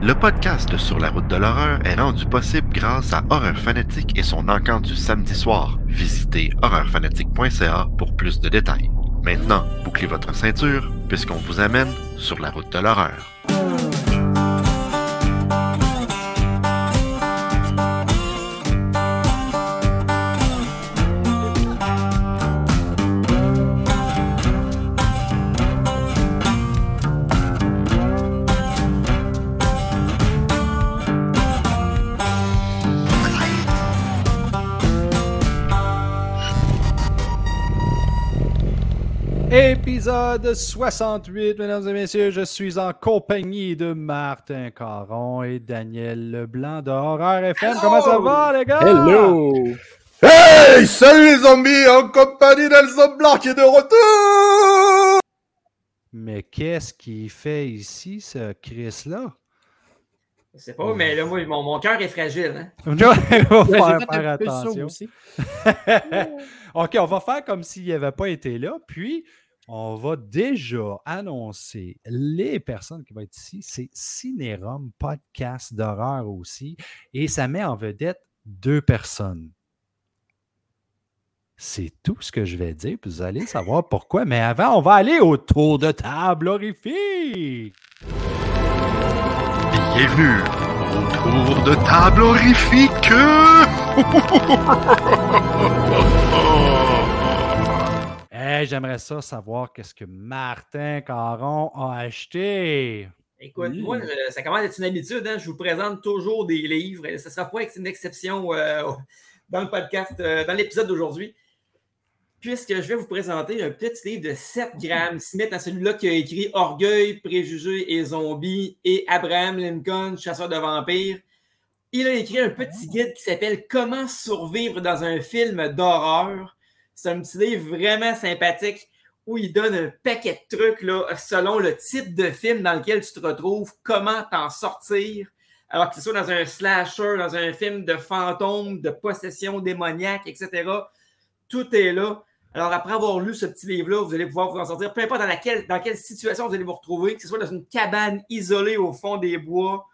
Le podcast Sur la route de l'horreur est rendu possible grâce à Horreur Fanatique et son encamp du samedi soir. Visitez horreurfanatique.ca pour plus de détails. Maintenant, bouclez votre ceinture puisqu'on vous amène sur la route de l'horreur. Épisode 68, mesdames et messieurs, je suis en compagnie de Martin Caron et Daniel Leblanc de Horreur FM. Comment ça va, les gars? Hello! Hey! Salut les zombies! En compagnie d'Elsa Blanc qui est de retour! Mais qu'est-ce qu'il fait ici, ce Chris-là? Je sais pas, mais là, moi, mon, mon cœur est fragile. Hein? On va faire, attention. aussi. OK, on va faire comme s'il n'avait pas été là, puis on va déjà annoncer les personnes qui vont être ici. C'est Cinérum, podcast d'horreur aussi, et ça met en vedette deux personnes. C'est tout ce que je vais dire, puis vous allez savoir pourquoi. Mais avant, on va aller au tour de table horrifique. Bienvenue au tour de table horrifique! J'aimerais ça savoir qu'est-ce que Martin Caron a acheté. Écoute, Oui. moi, je- ça commence à être une habitude. Hein? Je vous présente toujours des livres. Ce ne sera pas une exception euh, dans le podcast, euh, dans l'épisode d'aujourd'hui. Puisque je vais vous présenter un petit livre de 7 grammes. Smith, à celui-là qui a écrit Orgueil, Préjugés et Zombies et Abraham Lincoln, Chasseur de vampires. Il a écrit un petit guide qui s'appelle Comment survivre dans un film d'horreur. C'est un petit livre vraiment sympathique où il donne un paquet de trucs là, selon le type de film dans lequel tu te retrouves, comment t'en sortir. Alors que ce soit dans un slasher, dans un film de fantôme, de possession démoniaque, etc. Tout est là. Alors, après avoir lu ce petit livre-là, vous allez pouvoir vous en sortir, peu importe dans, laquelle, dans quelle situation vous allez vous retrouver, que ce soit dans une cabane isolée au fond des bois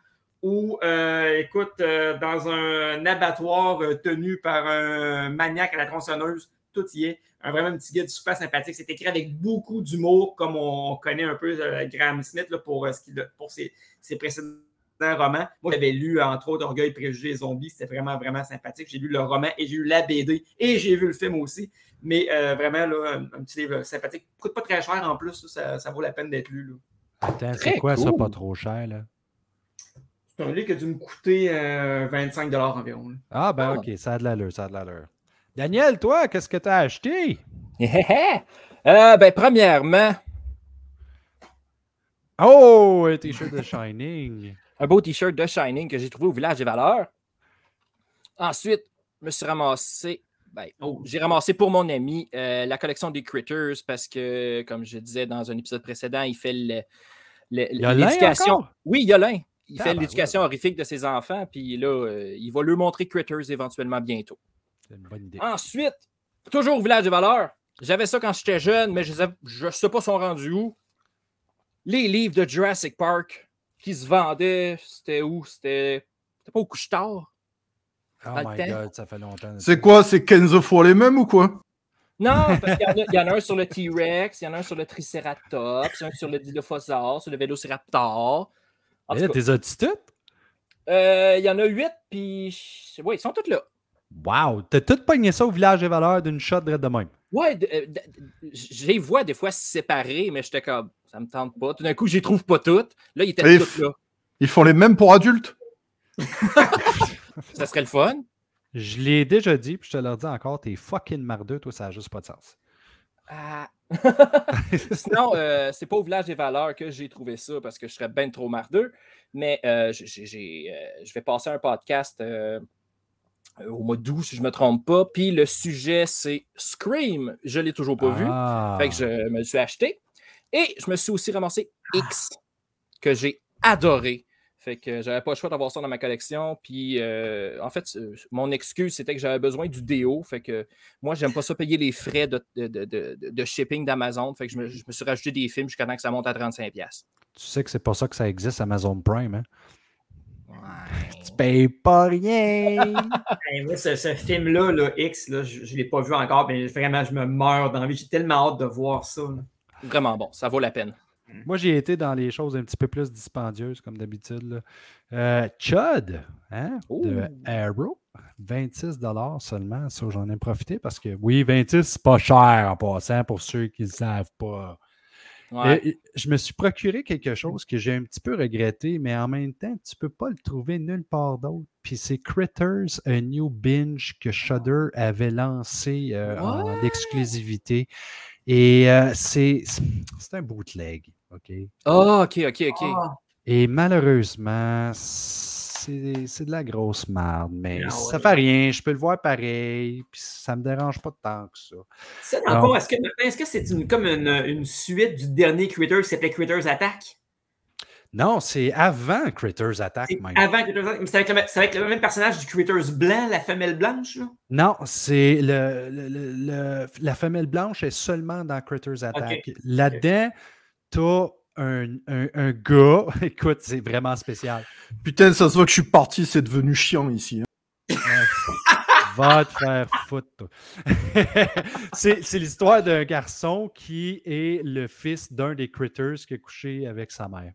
ou, euh, écoute, euh, dans un abattoir euh, tenu par un maniaque à la tronçonneuse, tout y est. Un vraiment un petit guide super sympathique. C'est écrit avec beaucoup d'humour, comme on connaît un peu euh, Graham Smith là, pour, euh, ce qu'il pour ses, ses précédents romans. Moi, j'avais lu, entre autres, Orgueil, Préjugés et Zombies. C'était vraiment, vraiment sympathique. J'ai lu le roman et j'ai lu la BD et j'ai vu le film aussi. Mais euh, vraiment, là, un, un petit livre sympathique. Coûte pas très cher en plus. Ça, ça vaut la peine d'être lu. là. Attends, c'est quoi ça, pas trop cher, là? C'est un livre qui a dû me coûter euh, 25 environ. là. Ah, ben Ah. OK, ça a de l'allure, ça a de l'allure. Daniel, toi, qu'est-ce que tu as acheté? Euh, ben, premièrement, Oh, un t-shirt de Shining. un beau t-shirt de Shining que j'ai trouvé au village des valeurs. Ensuite, je me suis ramassé. Ben, Oh, j'ai ramassé pour mon ami euh, la collection des Critters parce que, comme je disais dans un épisode précédent, il fait le- le- Il y a l'un l'éducation. Oui. Il fait l'éducation horrifique de ses enfants, puis là, euh, il va leur montrer Critters éventuellement bientôt. C'est une bonne idée. Ensuite, toujours au village des valeurs. J'avais ça quand j'étais jeune, mais je ne sais pas sont rendus où. Les livres de Jurassic Park qui se vendaient, c'était où? C'était c'était pas au couche-tard? Oh my temps? God, ça fait longtemps. C'est quoi, c'est Kenzo fois les mêmes ou quoi? Non, parce qu'il y, en a- il y en a un sur le T-Rex, il y en a un sur le Triceratops, un sur le Dilophosaure, sur le Vélociraptor. T'es as-tu toutes? euh, il y en a huit, puis ouais, ils sont tous là. Wow, t'as tout pogné ça au village des valeurs d'une shot de de même. Ouais, euh, les vois des fois séparés, mais j'étais comme, ça me tente pas. Tout d'un coup, je les trouve pas toutes. Là, ils étaient toutes f- là. Ils font les mêmes pour adultes? Ça serait le fun. Je l'ai déjà dit, puis je te le dis encore, t'es fucking mardeux, toi, ça n'a juste pas de sens. Ah. Sinon, euh, c'est pas au village des valeurs que j'ai trouvé ça parce que je serais bien trop mardeux. Mais euh, j'ai- j'ai- j'ai, euh, je vais passer un podcast euh, au mois d'août, si je ne me trompe pas. Puis le sujet, c'est Scream. Je ne l'ai toujours pas vu. Ah. Fait que je me le suis acheté. Et je me suis aussi ramassé X, que j'ai adoré. Fait que j'avais pas le choix d'avoir ça dans ma collection. Puis euh, en fait, euh, mon excuse, c'était que j'avais besoin du déo. Fait que moi, j'aime pas ça payer les frais de, de, de- de- de shipping d'Amazon. Fait que je me, je me suis rajouté des films jusqu'à temps que ça monte à 35$. Tu sais que c'est pas ça que ça existe Amazon Prime, hein? Tu payes pas rien. Hey, moi, ce, ce film-là, là, X, là, je ne l'ai pas vu encore, mais vraiment, je me meurs d'envie. J'ai tellement hâte de voir ça. là. Vraiment bon, ça vaut la peine. Moi, j'ai été dans les choses un petit peu plus dispendieuses, comme d'habitude. Euh, Chud, hein, de. Arrow, 26 seulement. Ça, j'en ai profité parce que, oui, 26, c'est pas cher en passant pour ceux qui ne savent pas. Ouais. Et- et je me suis procuré quelque chose que j'ai un petit peu regretté, mais en même temps, tu peux pas le trouver nulle part d'autre. Puis c'est Critters, a new binge que Shudder avait lancé euh, en exclusivité. Et euh, c'est un bootleg, OK? Ah, ok, ok, ok. Et malheureusement, c'est c'est de la grosse merde, mais Ah ça ouais. fait rien. Je peux le voir pareil, puis ça me dérange pas tant que ça. ça, est-ce que est-ce que c'est une, comme une, une suite du dernier Critters qui s'appelait Critters Attack? Non, c'est avant Critters Attack, C'est même. Avant Critters Attack, mais c'est avec, le, c'est avec le même personnage du Critters blanc, la femelle blanche, là? Non, c'est le, le- le- la femelle blanche est seulement dans Critters Attack. Là-dedans, t'as un, un, un gars, écoute, c'est vraiment spécial. Putain, ça se voit que je suis parti, c'est devenu chiant ici. hein. Va te faire foutre. c'est l'histoire d'un garçon qui est le fils d'un des Critters qui a couché avec sa mère.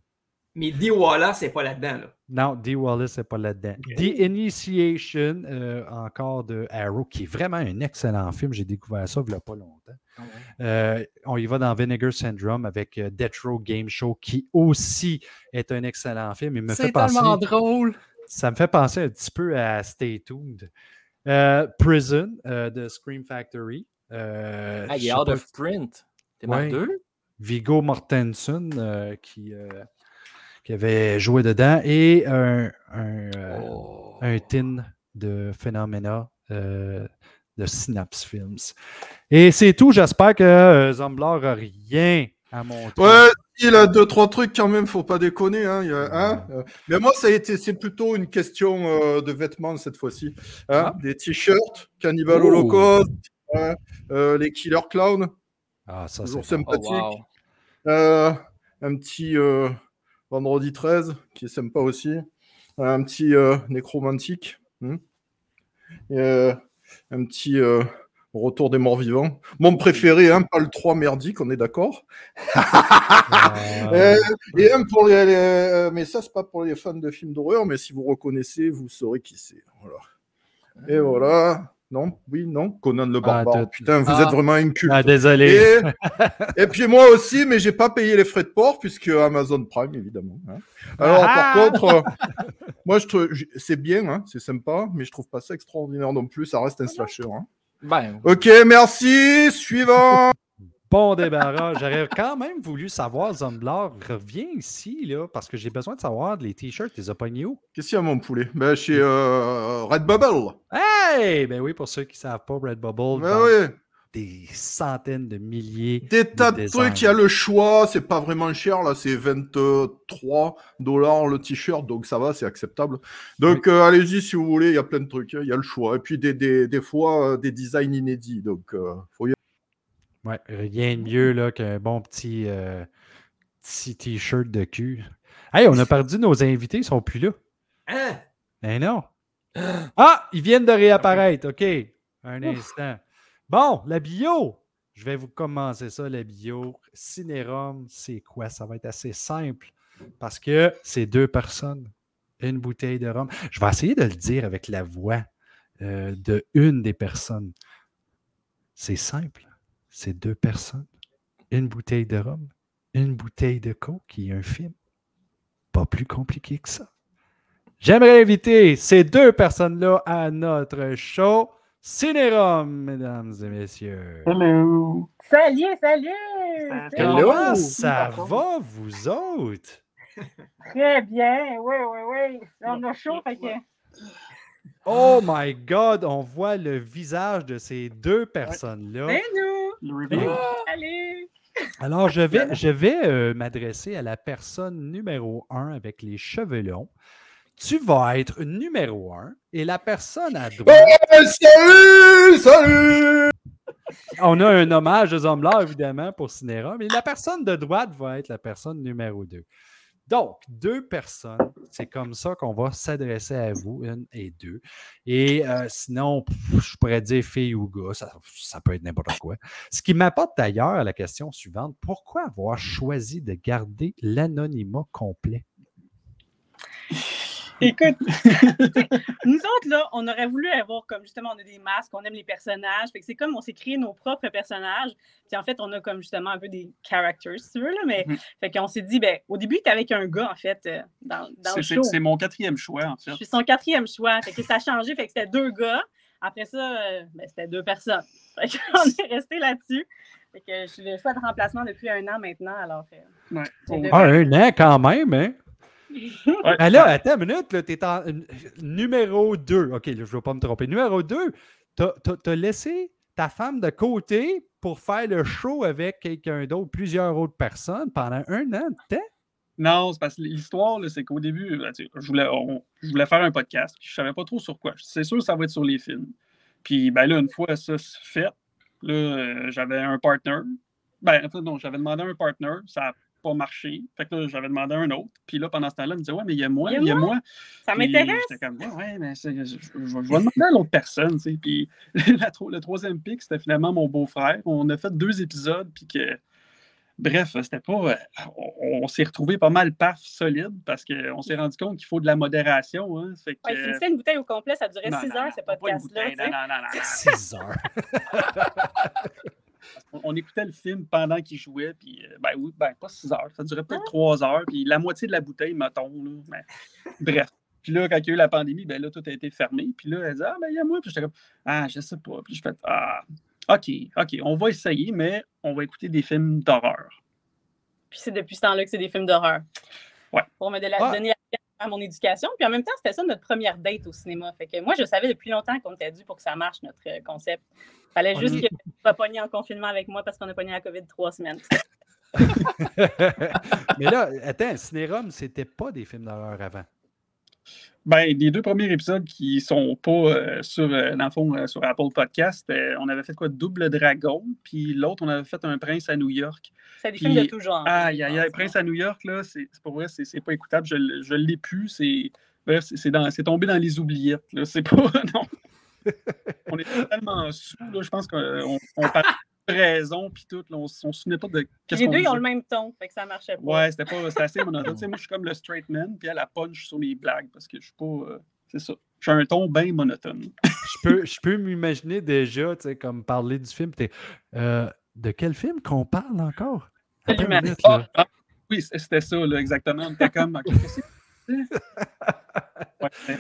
Mais Dee Wallace, c'est pas là-dedans, là. Non, Dee Wallace n'est pas là-dedans. The Initiation, euh, encore de Arrow, qui est vraiment un excellent film. J'ai découvert ça il n'y a pas longtemps. Ah. Euh, on y va dans Vinegar Syndrome avec euh, Death Row Game Show, qui aussi est un excellent film. Il me fait C'est penser, tellement drôle. ça me fait penser un petit peu à Stay Tuned. Euh, Prison euh, de Scream Factory. Euh, Ah, il est out of print. T'es Ouais. Vigo Mortensen euh, qui, euh, qui avait joué dedans et un, un, euh, Oh. un tin de Phenomena euh, de Synapse Films. Et c'est tout. J'espère que euh, Zomblard n'a rien à montrer. Ouais, il a deux, trois trucs quand même, faut pas déconner. Hein, il y a- hein, mais moi, ça a été, c'est plutôt une question euh, de vêtements cette fois-ci. Hein, Ah. Des t-shirts, Cannibal Oh. Holocaust, hein, euh, les Killer Clowns, Ah, ça, toujours. Oh, sympathique. wow. Euh, un petit euh, Vendredi 13, qui est sympa aussi. Un petit euh, Nécromantique. hmm. Et, euh, un petit euh, Retour des morts vivants. Mon préféré, hein, pas le 3 merdique, on est d'accord? Ah, Euh, et un pour les, les- euh, mais ça c'est pas pour les fans de films d'horreur, mais si vous reconnaissez, vous saurez qui c'est. Voilà. Et voilà. Non, oui, non, Conan le Ah, barbare. Putain, vous Ah. êtes vraiment un culte. ah, désolé. Et, et puis moi aussi, mais j'ai pas payé les frais de port puisque Amazon Prime évidemment. hein. Alors Ah. par contre, euh, moi je trouve c'est bien, hein, c'est sympa, mais je trouve pas ça extraordinaire non plus. Ça reste un slasher. hein. Ben, Ok, merci. Suivant. Bon débarras. J'aurais quand même voulu savoir, Zomblard, reviens ici, là, parce que j'ai besoin de savoir les t-shirts, les pognés où? Qu'est-ce qu'il y a mon poulet? Ben chez euh, Redbubble. Hey! Ben oui, pour ceux qui ne savent pas, Redbubble, Ben oui. des centaines de milliers. Des tas de trucs, il y a le choix, c'est pas vraiment cher, là, c'est 23 dollars le t-shirt, donc ça va, c'est acceptable. Donc euh, allez-y si vous voulez, il y a plein de trucs, il y a le choix. Et puis des, des, des fois, euh, des designs inédits, donc euh, faut y Ouais, rien de mieux là, qu'un bon petit, euh, petit t-shirt de cul. Hey, on a perdu nos invités, ils sont plus là. Hein? Ben non. Ah, ils viennent de réapparaître. OK. Un instant. Bon, la bio. Je vais vous commencer ça, la bio. Cinérum, c'est quoi? Ça va être assez simple parce que c'est deux personnes, une bouteille de rhum. Je vais essayer de le dire avec la voix euh, de une des personnes. C'est simple. C'est deux personnes, une bouteille de rhum, une bouteille de coke et un film. Pas plus compliqué que ça. J'aimerais inviter ces deux personnes-là à notre show Cinérum, mesdames et messieurs. Hello. Salut, salut! Hello. Comment ça va, vous autres? Très bien, oui, oui, oui. On a chaud, fait que. Oh my God, on voit le visage de ces deux personnes-là. C'est nous! Le reveal. Salut! Alors, je vais, je vais euh, m'adresser à la personne numéro un avec les cheveux longs. Tu vas être numéro un et la personne à droite. Salut Salut On a un hommage de Zombler, évidemment, pour Cinéra, mais la personne de droite va être la personne numéro 2. Donc, deux personnes, c'est comme ça qu'on va s'adresser à vous, une et deux. Et euh, sinon, je pourrais dire fille ou gars, ça, ça peut être n'importe quoi. Ce qui m'apporte d'ailleurs à la question suivante, pourquoi avoir choisi de garder l'anonymat complet? Écoute, nous autres, là, on aurait voulu avoir comme justement, on a des masques, on aime les personnages. Fait que c'est comme on s'est créé nos propres personnages. Puis en fait, on a comme justement un peu des characters, si tu veux, là. Mais Mhm. fait qu'on s'est dit, ben, au début, tu avec un gars, en fait, euh, dans, dans le C'est- show. C'est c'est mon quatrième choix, en fait. Je suis son quatrième choix. Fait que ça a changé. Fait que c'était deux gars. Après ça, euh, ben, c'était deux personnes. Fait qu'on est resté là-dessus. Fait que je suis le choix de remplacement depuis un an maintenant. Alors, euh, Ouais. C'est Ah, un an quand même, hein? Ouais. Ah là, attends une minute, là, t'es en numéro 2. OK, là, je ne veux pas me tromper. Numéro 2, t'as as, laissé ta femme de côté pour faire le show avec quelqu'un d'autre, plusieurs autres personnes pendant un an de temps? Non, c'est parce que l'histoire, là, c'est qu'au début, ben, je voulais, on- je voulais faire un podcast, puis je savais pas trop sur quoi. C'est sûr que ça va être sur les films. Puis ben là, une fois ça se fait, là, euh, j'avais un partner. Ben, en fait, non, j'avais demandé un partner, ça n'a pas marché. Fait que là, j'avais demandé un autre. Puis là, pendant ce temps-là, il me disait Ouais, mais il y a moi, Il y a il y a moi? ça m'intéresse. J'étais comme, ouais, mais je, je- je vais demander à l'autre personne, tu sais. Puis la le troisième pic, c'était finalement mon beau-frère. On a fait deux épisodes, puis que, bref, c'était pas. euh, on on s'est retrouvé pas mal paf solide parce qu'on s'est rendu compte qu'il faut de la modération. Hein, fait que, Ouais, si c'était une bouteille au complet, ça durait non, six non, heures, non, ce podcast-là. non, non, non, non. 6 heures. On, on écoutait le film pendant qu'il jouait, puis euh, ben oui, ben pas six heures, ça durait peut-être trois heures, puis la moitié de la bouteille, mettons. Là, mais, bref. Puis là, quand il y a eu la pandémie, ben là, tout a été fermé. Puis là, elle dit Ah, ben il y a moi. Puis j'étais comme Ah, je sais pas. Puis je fais Ah, OK, OK, on va essayer, mais on va écouter des films d'horreur. Puis c'est depuis ce temps-là que c'est des films d'horreur. Ouais. Pour me de la- Ah. donner à mon éducation. Puis en même temps, c'était ça notre première date au cinéma. Fait que moi, je savais depuis longtemps qu'on était dû pour que ça marche, notre euh, concept. Fallait juste Mhm. que tu sois pogné en confinement avec moi parce qu'on a pogné la COVID trois semaines. Mais là, attends, Cinérum, c'était pas des films d'horreur avant. Ben, les deux premiers épisodes qui sont pas euh, sur, euh, dans le fond, euh, sur Apple Podcast, on avait fait quoi? Double Dragon, puis l'autre, on avait fait un Prince à New York. C'est des films de tout genre. Aïe, aïe, aïe, Prince à New York, là, c'est pas vrai, c'est pas écoutable, je, je l'ai plus, c'est bref, c'est- tombé dans les oubliettes, là, c'est pas, non. On était tellement sous, là, je pense qu'on de raison, puis tout, là, on, se souvenait pas de qu'est-ce les deux, ils ont le même ton, fait que ça marchait pas. Ouais, c'était pas, c'était assez monotone. Tu sais, moi, je suis comme le straight man, puis elle, a punch sur les blagues, parce que je suis pas, euh, c'est ça. J'ai un ton bien monotone. Je peux, je peux m'imaginer déjà, tu sais, comme parler du film. t'es, euh, de quel film qu'on parle encore? Minute. Ah, ah, oui, c'était ça, là, exactement. On était comme? Ouais,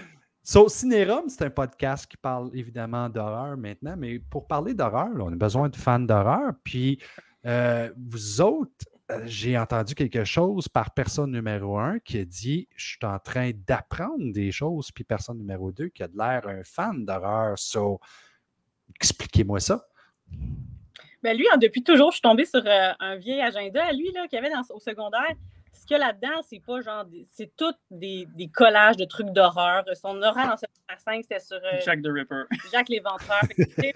So, Cinérum, c'est un podcast qui parle évidemment d'horreur maintenant, mais pour parler d'horreur, on a besoin de fans d'horreur. Puis, euh, vous autres, euh, j'ai entendu quelque chose par personne numéro un qui a dit Je suis en train d'apprendre des choses, puis personne numéro deux qui a de l'air un fan d'horreur. So, expliquez-moi ça. Ben lui, depuis toujours, je suis tombée sur euh, un vieil agenda à lui là, qu'il y avait au secondaire. Ce qu'il y a là-dedans, c'est pas genre. des- C'est tout des, des collages de trucs d'horreur. Son horaire en secondaire 5, c'était sur euh, Jack the Ripper. Jacques Léventreur. Depuis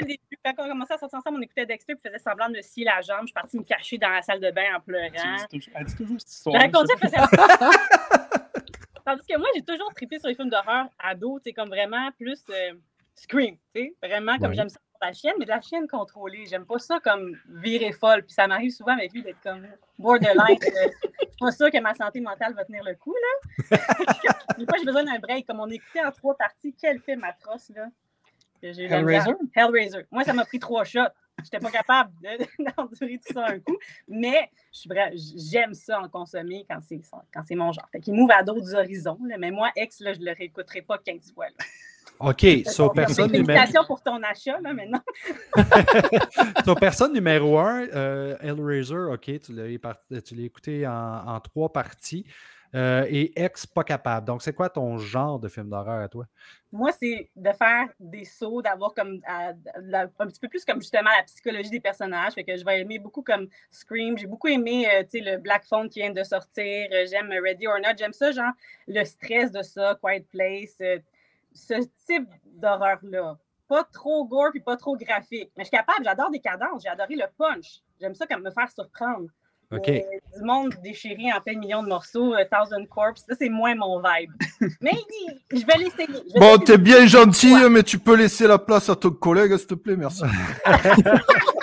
le début, quand on commençait à sortir ensemble, on écoutait Dexter puis faisait semblant de me scier la jambe. Je suis partie me cacher dans la salle de bain en pleurant. Elle dit toujours- elle dit toujours cette histoire. racontais, elle faisait- Tandis que moi, j'ai toujours trippé sur les films d'horreur ado, tu sais, comme vraiment plus euh, Scream, tu sais, vraiment comme Ouais. j'aime ça pour la chienne, mais de la chienne contrôlée. J'aime pas ça comme virer folle. Puis ça m'arrive souvent avec lui d'être comme borderline. je suis pas sûre que ma santé mentale va tenir le coup, là. Des fois, j'ai besoin d'un break. Comme on écoutait en trois parties, quel film atroce, là. Hellraiser? Hellraiser. Moi, ça m'a pris trois shots. J'étais pas capable de- d'endurer tout ça un coup. Mais j'aime ça en consommer quand c'est quand c'est mon genre. Fait qu'il m'ouvre à d'autres horizons. là. Mais moi, ex, là, je le réécouterai pas 15 fois. là. OK, so personne, numéro... Félicitations pour ton achat, là, maintenant. so, personne numéro un, euh, Hellraiser, OK, tu l'as écouté en, en trois parties. Euh, et ex, pas capable. Donc, c'est quoi ton genre de film d'horreur à toi? Moi, c'est de faire des sauts, d'avoir comme à- un petit peu plus comme justement la psychologie des personnages. Fait que je vais aimer beaucoup comme Scream. J'ai beaucoup aimé euh, le Black Phone qui vient de sortir. J'aime Ready or Not. J'aime ça, genre le stress de ça, Quiet Place. euh, ce type d'horreur-là. Pas trop gore puis pas trop graphique. Mais je suis capable, j'adore des cadences. J'ai adoré le punch. J'aime ça comme me faire surprendre. OK. Euh, du monde déchiré en plein million de morceaux, euh, Thousand Corpse, ça c'est moins mon vibe. Mais je vais l'essayer. Bon, t'es bien gentil, mais tu peux laisser la place à ton collègue, s'il te plaît, merci.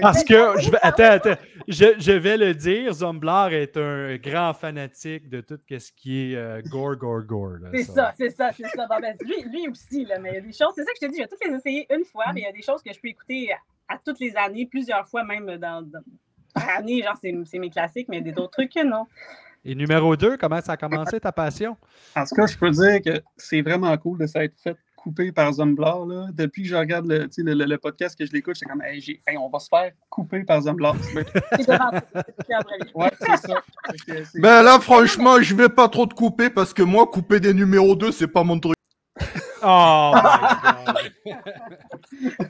Parce que, je vais, attends, attends, je, je vais le dire, Zomblar est un grand fanatique de tout ce qui est euh, gore, gore, gore. là, C'est ça, c'est ça, c'est ça. Bon, ben, lui, lui aussi, là, mais il y a des choses, c'est ça que je te dis, je vais toutes les essayer une fois, mais il y a des choses que je peux écouter à, à toutes les années, plusieurs fois même dans, dans par année, genre c'est c'est mes classiques, mais il y a d'autres trucs que non. Et numéro 2, comment ça a commencé ta passion? En tout cas, je peux dire que c'est vraiment cool de s'être fait couper par Zumblar. Là. Depuis que je regarde le, tu sais, le, le- le podcast, que je l'écoute, c'est comme, hey, j'ai- hey, on va se faire couper par Zumblar. C'est ça, ouais, c'est Ben là, franchement, je vais pas trop te couper parce que moi, couper des numéros 2, c'est pas mon truc. Oh my God!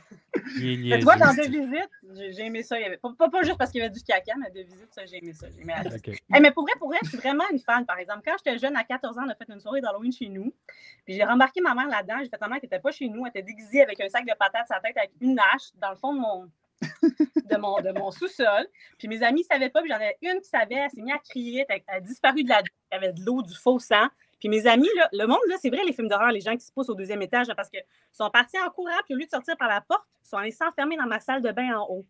Mais tu vois, dans deux visites, j'ai aimé ça. Il y avait, pas, pas, juste parce qu'il y avait du caca, mais deux visites, ça, j'ai aimé ça. J'ai aimé la OK. Hey, mais pour vrai, pour vrai, je suis vraiment une fan. Par exemple, quand j'étais jeune, à 14 ans, on a fait une soirée d'Halloween chez nous. Puis j'ai remarqué ma mère là-dedans. J'ai fait ta mère qui n'était pas chez nous. Elle était déguisée avec un sac de patates à sa tête avec une hache dans le fond de mon, de mon, de mon sous-sol. Puis mes amis ne savaient pas. Puis j'en avais une qui savait. Elle s'est mise à crier. Elle elle a disparu de la y avait de l'eau, du faux sang. Puis mes amis, là, le monde, là, c'est vrai, les films d'horreur, les gens qui se poussent au deuxième étage, là, parce qu'ils sont partis en courant, puis au lieu de sortir par la porte, ils sont allés s'enfermer dans ma salle de bain en haut.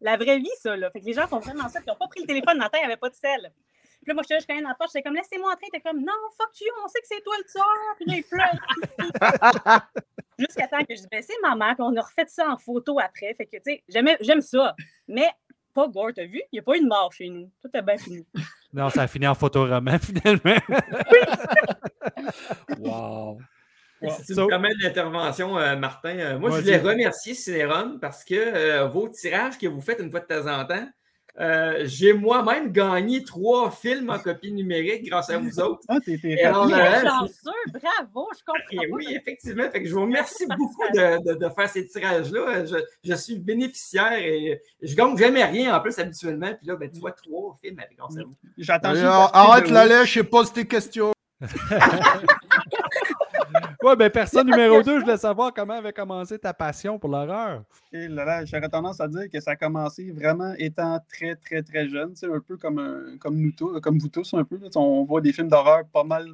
La vraie vie, ça, là. Fait que les gens font vraiment ça, puis ils n'ont pas pris le téléphone dans la tête, il n'y avait pas de sel. Puis là, moi, je suis quand même dans la porte, j'étais comme, laissez-moi entrer. T'es comme, non, fuck you, on sait que c'est toi le tueur. Puis là, il pleure. Jusqu'à temps que je dis, ben, c'est maman, puis on a refait ça en photo après. Fait que, tu sais, j'aime ça. Mais pas gore, t'as vu? Il n'y a pas eu de mort chez nous. Tout est bien fini. Non, ça a fini en photoroman, finalement. Wow. Si tu So- me permets de l'intervention, euh, Martin, euh, moi, je voulais remercier Cinérum parce que euh, vos tirages que vous faites une fois de temps en temps, euh, j'ai moi-même gagné trois films en copie numérique grâce à vous autres. Ah, t'es euh, chanceux, bravo, je comprends. Et pas. oui, effectivement. Fait que je vous remercie beaucoup de, de- de faire ces tirages-là. Je, je suis bénéficiaire et je gagne jamais rien en plus habituellement. Puis là, ben, tu vois trois films avec grâce à vous. J'attends d'acheter arrête la lèche et pose tes questions. Ouais, ben personne numéro 2, je voulais savoir comment avait commencé ta passion pour l'horreur. Et là, là, j'aurais tendance à dire que ça a commencé vraiment étant très, très, très jeune. tu sais, Un peu comme, comme nous tous, comme vous tous, un peu. là, on voit des films d'horreur pas mal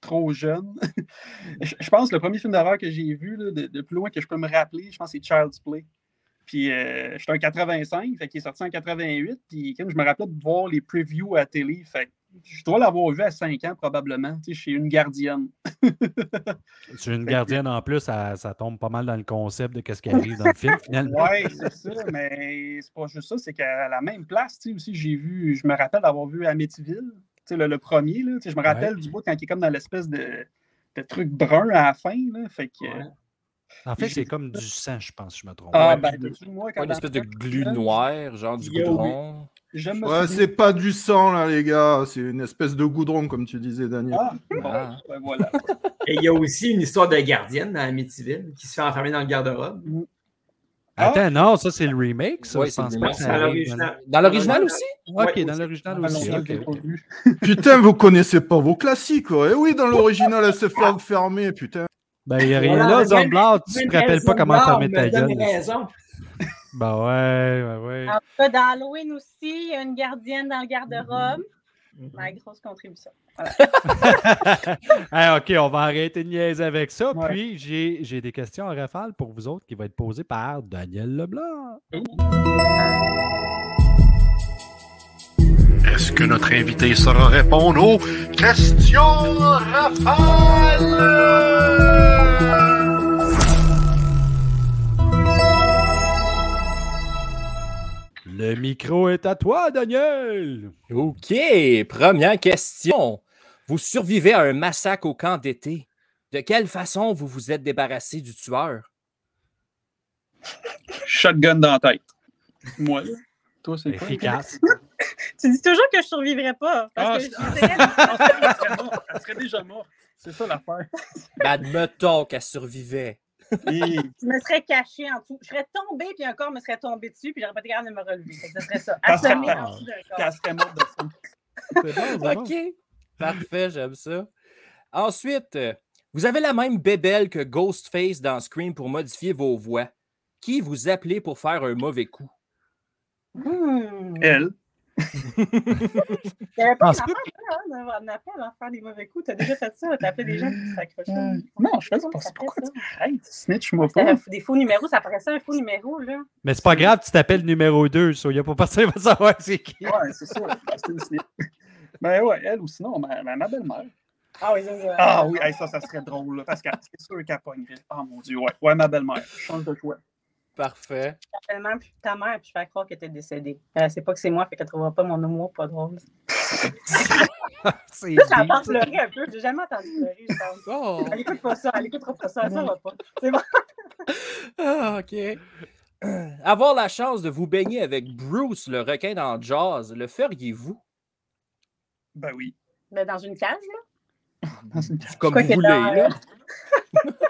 trop jeunes. je, pense que le premier film d'horreur que j'ai vu, là, de, de plus loin que je peux me rappeler, je pense que c'est Child's Play. Puis, euh, j'étais en 85, fait qu'il est sorti en 88. Puis, comme je me rappelais de voir les previews à la télé, fait je dois l'avoir vu à 5 ans probablement, tu sais, chez une gardienne. Tu es une gardienne en plus, ça, ça tombe pas mal dans le concept de ce qui arrive dans le film, finalement. Oui, c'est ça, mais c'est pas juste ça, c'est qu'à la même place, tu sais, aussi, j'ai vu, je me rappelle d'avoir vu Amityville, tu sais, le, le premier, là, tu sais, je me rappelle du bout quand il est comme dans l'espèce de, de truc brun à la fin, là, fait que... Ouais. En fait, c'est comme du sang, je pense, je me trompe. Ah, Ouais, ben, moi, quand une espèce de glu noir, genre du goudron. Ouais, c'est pas du sang, là, les gars. C'est une espèce de goudron, comme tu disais, Daniel. Ah, bon, Ah. ben voilà. Et il y a aussi une histoire de gardienne dans Amityville qui se fait enfermer dans le garde-robe. Attends, non, ça c'est le remake, ça. Je c'est pense pas Dans l'original. Dans l'original aussi? Ok, Ouais, dans l'original Ah, aussi. ok, ok. Putain, vous connaissez pas vos classiques, ouais. Eh oui, dans l'original, elle s'est fait fermer, putain. Ben, il n'y a rien là, Zomblard, tu Même te rappelles pas comment fermer ta gueule. raison. Ben ouais, ben ouais. En tout cas, dans Halloween aussi, il y a une gardienne dans le garde-robe. Ma grosse contribution. Hey, ok, on va arrêter de niaiser avec ça. Ouais. Puis, j'ai j'ai des questions en rafale pour vous autres qui vont être posées par Daniel Leblanc. Est-ce que notre invité saura répondre aux questions rafales? Le micro est à toi, Daniel. OK, première question. Vous survivez à un massacre au camp d'été. De quelle façon vous vous êtes débarrassé du tueur? Shotgun dans la tête. Moi. Toi, c'est quoi? Efficace. Tu dis toujours que je ne survivrai pas. Parce Ah, que je- Elle serait morte. Elle serait déjà morte. C'est ça l'affaire. Ben, admettons qu'elle survivait. Et je me serais cachée en dessous. Je serais tombée, puis un corps me serait tombé dessus, puis j'aurais pas été capable de me relever. Ce serait ça. Ah, Assommée en dessous d'un corps. elle serait morte. C'est bon, bon. OK. Parfait, j'aime ça. Ensuite, euh, vous avez la même bébelle que Ghostface dans Scream pour modifier vos voix. Qui vous appelez pour faire un mauvais coup? Hmm. Elle. Il n'y avait pas Ah, c'est affaire, hein, un appel à faire des mauvais coups. Tu as déjà fait ça. Appelé des gens qui s'accrochaient. Euh, non, je fais parce ça que pourquoi tu arrêtes? Snitch-moi pas. des faux numéros, ça paraissait un faux numéro, là. Mais c'est pas grave, tu t'appelles numéro 2, so il n'y a pas personne qui va savoir c'est qui. Ouais, c'est ça. C'est une snitch. Ben ouais, elle ou sinon, ma, ma, ma belle-mère. Ah oui, ça, ça. Ah oui, hey, ça, ça serait drôle, là, parce que c'est sûr qu'elle pognerait. Ah mon Dieu, ouais. Ouais, ma belle-mère. Change de choix. Parfait. t'appelles même puis ta mère, puis je fais croire que t'es décédée. Elle sait pas que c'est moi, fait qu'elle trouvera pas mon humour pas drôle. C'est j'entends pleurer un peu. J'ai jamais entendu pleurer, je pense. Oh. Elle écoute pas ça, elle écoutera pas ça, ça va pas. C'est bon. Ah, OK. Avoir la chance de vous baigner avec Bruce, le requin dans Jaws, le feriez-vous? Ben oui. Mais dans une cage, là? Comme vous voulez, dans, là.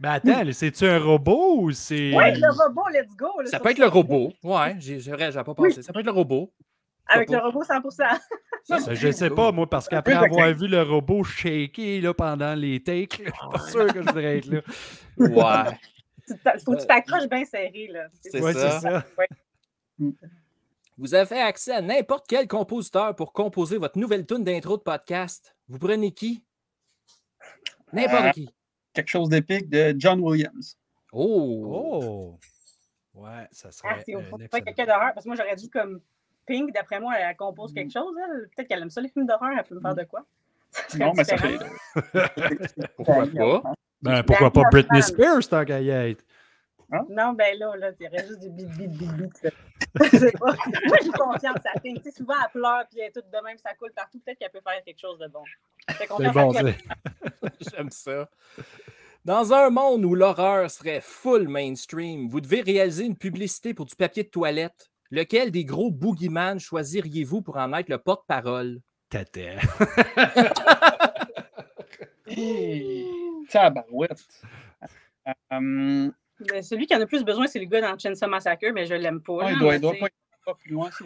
Mais attends, là, c'est-tu un robot ou c'est. Ouais, le robot, let's go. là, Ça peut être le robot. Ouais, j'ai pas pensé. Ça peut être le robot. Avec le robot 100%. Ça, Ben, je sais pas, moi, parce qu'après avoir vu le robot shaker là, pendant les takes, là, je suis pas sûr que je voudrais être là. Ouais, t'a- Faut que tu t'accroches bien serré, là. c'est Ouais, ça. c'est ça. Vous avez accès à n'importe quel compositeur pour composer votre nouvelle tune d'intro de podcast. Vous prenez qui? N'importe Euh, qui. Quelque chose d'épique de John Williams. Oh! Oh! Ouais, ça Ah, serait. c'est un faut pas quelqu'un d'horreur. Parce que moi, j'aurais dit comme Pink, d'après moi, elle compose quelque chose. elle. Peut-être qu'elle aime ça, les films d'horreur. Elle peut me faire de quoi? Non, mais ça fait. Pourquoi pas? Ben, pourquoi pas Britney Spears tant qu'à y être? Non, ben là, là, il y aurait juste du bit, bit, bit, bit. là. Je sais pas. Moi, j'ai confiance à. Tu souvent, elle pleure, puis elle est toute de même, ça coule partout. Peut-être qu'elle peut faire quelque chose de bon. C'est bon, c'est. J'aime ça. Dans un monde où l'horreur serait full mainstream, vous devez réaliser une publicité pour du papier de toilette. Lequel des gros boogeyman choisiriez-vous pour en être le porte-parole? Tata. Tabarouette. Euh, Ben, celui qui en a plus besoin, c'est le gars dans Chainsaw Massacre, mais je l'aime pas. ouais, il doit, il doit pas sais. être pas plus loin. c'est-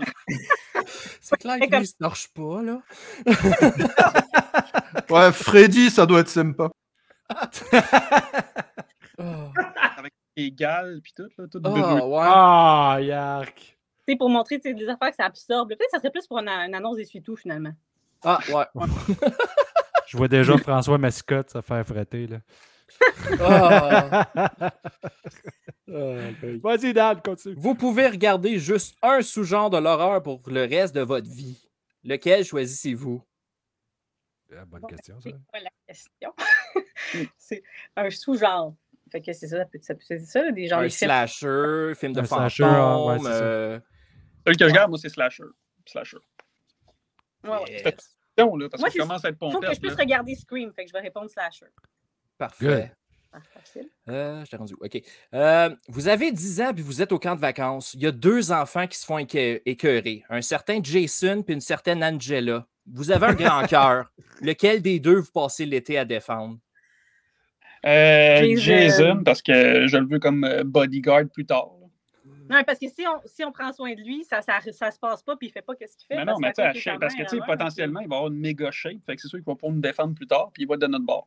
C'est clair que comme- lui, il se torche pas, là. Ouais, Freddy, ça doit être sympa. Oh, Égal, puis tout, là, tout Ah, ouais. Ah, yark! Tu sais, pour montrer tu sais, des affaires que ça absorbe. Peut-être que ça serait plus pour une, une annonce d'essuie-tout, finalement. Ah, ouais. Je vois déjà François Mascotte se faire frotter, là. Ah. Ah, ben. Vas-y, Dan, continue. Vous pouvez regarder juste un sous-genre de l'horreur pour le reste de votre vie. Lequel choisissez-vous? Ah, bonne Bon, question, ça. C'est quoi la question? c'est un sous-genre. Fait que c'est ça, ça peut- ça ça, des genres un slasher, film de Un fantôme. slasher, ouais, c'est ça. euh, Celui que je garde, moi, c'est Slasher. Slasher. Ouais, ouais. yes. Non, là, parce Moi, que je commence à être Faut que je puisse là. regarder Scream, fait que je vais répondre slasher. Parfait. Ah, facile. Euh, je t'ai rendu. où? OK. Euh, vous avez 10 ans puis vous êtes au camp de vacances. Il y a deux enfants qui se font écœ- écœurer. Un certain Jason puis une certaine Angela. Vous avez un grand cœur. Lequel des deux vous passez l'été à défendre? Euh, Jason. Parce que je le veux comme bodyguard plus tard. Non, parce que si on, si on prend soin de lui, ça, ça, ça se passe pas, puis il fait pas ce qu'il fait. Mais non, mais tu sais, parce que mère, tu sais, ouais, potentiellement, il va avoir une méga shape. Fait que c'est sûr qu'il va pouvoir nous défendre plus tard, puis il va être de notre bord.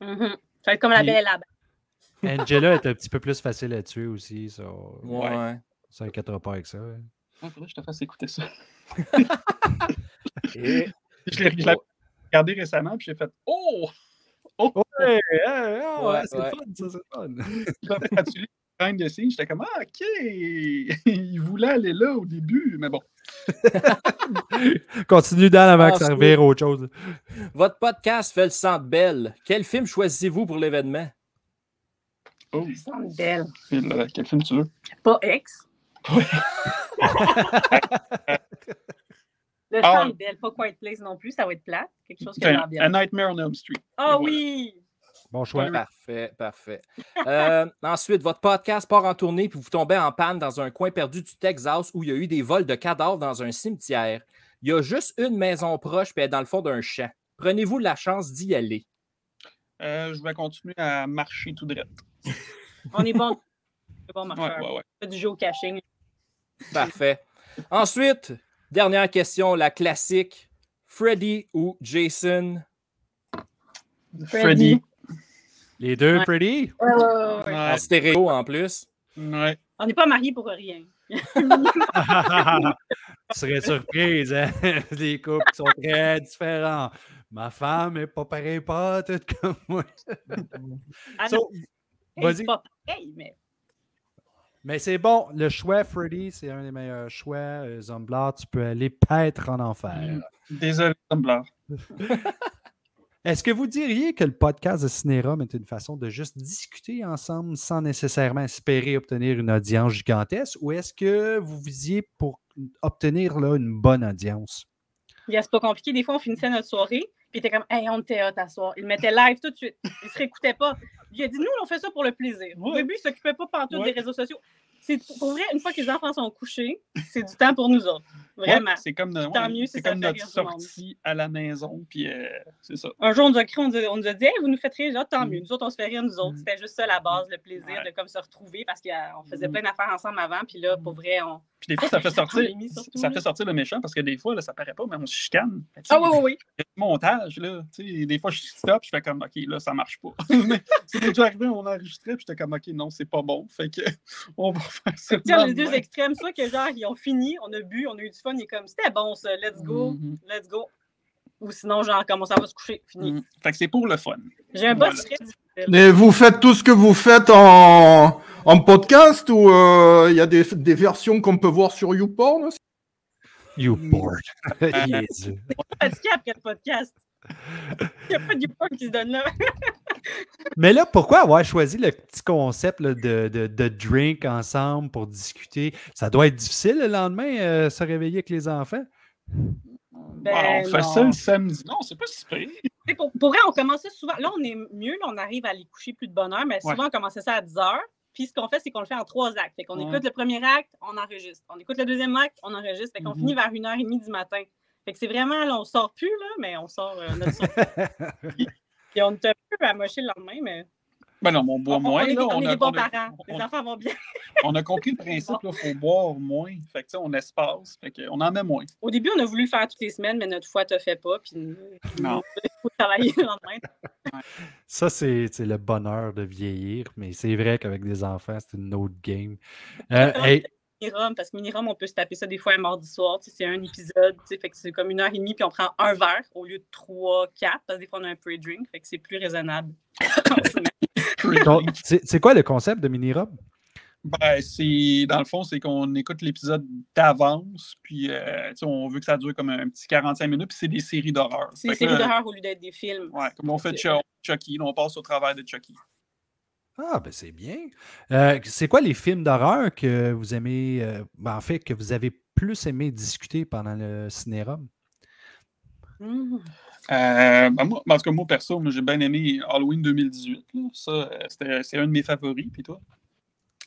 Mhm. Ça va être comme la belle et la bête. Angela est un petit peu plus facile à tuer aussi, ça. Ouais. Ça inquiétera pas avec ça. Il faudrait que je te fasse écouter ça. Et- Je l'ai regardé récemment, puis j'ai fait Oh! Oh! Ouais, ouais, Ouais, c'est ouais. le fun, ça, c'est fun. Behind the scenes, j'étais comme Ah, OK! il voulait aller là au début, mais bon. Continue Dan avant Ah, que ça revire autre chose. Votre podcast fait le centre belle. Quel film choisissez-vous pour l'événement? Oh, Centre belle. quel, euh, quel film tu veux? Pas ex. Le Ah. centre belle, pas Quiet Place non plus, ça va être plate. Quelque chose qui a A l'ambiance. Nightmare on Elm Street. Ah voilà. Bon choix. Parfait, parfait. Euh, ensuite, votre podcast part en tournée puis vous tombez en panne dans un coin perdu du Texas où il y a eu des vols de cadavres dans un cimetière. Il y a juste une maison proche puis elle est dans le fond d'un champ. Prenez-vous la chance d'y aller. Euh, je vais continuer à marcher tout droit. On est bon. C'est bon, marcheur. ouais, ouais. Pas du jeu au caching. Parfait. Ensuite, dernière question, la classique. Freddy ou Jason? Freddy. Les deux, Ouais. Pretty? Ouais, En stéréo en plus. ouais. On n'est pas mariés pour rien. tu serais surprise, hein? Les couples sont très différents. Ma femme n'est pas pareille, pas tout comme moi. Ah So, vas-y. c'est pas pareil, mais Mais c'est bon, le choix Freddy, c'est un des meilleurs choix. Euh, Zomblard, tu peux aller paître en enfer. Désolé, Tumblr. Est-ce que vous diriez que le podcast de Cinérum est une façon de juste discuter ensemble sans nécessairement espérer obtenir une audience gigantesque? Ou est-ce que vous visiez pour obtenir là, une bonne audience? Yeah, c'est pas compliqué. Des fois, on finissait notre soirée, puis il était comme, hey, on était hot à soir. Il mettait live tout de suite. Il se réécoutait pas. Il a dit, nous, on fait ça pour le plaisir. Au Ouais. début, il s'occupait pas partout Ouais. des réseaux sociaux. C'est pour vrai, une fois que les enfants sont couchés, c'est du temps pour nous autres. Vraiment. Ouais, c'est comme, ouais, Tant mieux si comme notre sortie à la maison, puis euh, c'est ça. Un jour, on nous a on nous a, on nous a dit, hey, vous nous faites rire, genre, tant Mm. mieux. Nous autres, on se fait rire, nous autres. Mm. C'était juste ça la base, le plaisir Ouais. de comme se retrouver parce qu'on faisait Mm. plein d'affaires ensemble avant. Puis là, pour vrai, on. Puis des fois, ça fait sortir, surtout, ça là. fait sortir le méchant parce que des fois, là, ça paraît pas, mais on se chicane. Ah oui, oui, oui. du montage, là. Tu sais, des fois, je stop, je fais comme, OK, là, ça marche pas. mais c'est déjà arrivé, on enregistrait, puis j'étais comme, OK, non, c'est pas bon. Fait que, on va faire ça. Le les deux extrêmes, soit que genre, ils ont fini, on a bu, on a eu du fun, est comme, c'était bon ça, let's go, Mhm. let's go. Ou sinon, genre, comme on s'en va se coucher, fini. Mhm. Fait que c'est pour le fun. J'ai un Voilà. difficile. Mais vous faites tout ce que vous faites en, en podcast ou euh, il y a des, des versions qu'on peut voir sur YouPorn aussi? You bored. Yes. après le podcast. Il n'y a pas de YouPorn qui se donne là. Mais là, pourquoi avoir choisi le petit concept là, de, de- de drink ensemble pour discuter? Ça doit être difficile le lendemain, euh, se réveiller avec les enfants. Ben, on fait ça le samedi. Non, c'est pas si pire. Pour, pour vrai, on commençait souvent. Là, on est mieux, là, on arrive à les coucher plus de bonne heure, mais souvent, on commençait ça à 10 heures. Puis ce qu'on fait, c'est qu'on le fait en trois actes. Fait qu'on Ouais. écoute le premier acte, on enregistre. On écoute le deuxième acte, on enregistre. Fait qu'on Mhm. finit vers 1h30 du matin. Fait que c'est vraiment, là, on sort plus, là, mais on sort euh, notre. Puis on est un peu amoché le lendemain, mais Ben non, on boit on, on moins. est, là, on est a- des bons a- parents. on- Les enfants vont bien. on a compris le principe, il faut boire moins. Fait que, tu sais, on espace. Fait que, on en met moins. Au début, on a voulu le faire toutes les semaines, mais notre foi te fait pas. Puis Non. il faut travailler le lendemain. Ça, c'est c'est le bonheur de vieillir, mais c'est vrai qu'avec des enfants, c'est une autre game. Euh, hey, Minirum, parce que Minirum, on peut se taper ça des fois un mardi soir. tu sais, C'est un épisode, tu sais, fait que c'est comme une heure et demie, puis on prend un verre au lieu de trois, quatre, parce que des fois on a un pre-drink, fait que c'est plus raisonnable. c'est quoi le concept de mini-robe? Ben, c'est, dans le fond, c'est qu'on écoute l'épisode d'avance, puis euh, on veut que ça dure comme un petit 45 minutes, puis c'est des séries d'horreur. c'est des séries d'horreur au lieu d'être des films. Ouais, comme on fait Chuck- Chucky, là, on passe au travers de Chucky. Ah, ben c'est bien. Euh, c'est quoi les films d'horreur que vous aimez, euh, ben, en fait, que vous avez plus aimé discuter pendant le cinérum? Hmm. Euh, ben, moi, en tout cas, moi, perso, j'ai bien aimé Halloween 2018. là. Ça, euh, c'était- c'est un de mes favoris, puis toi?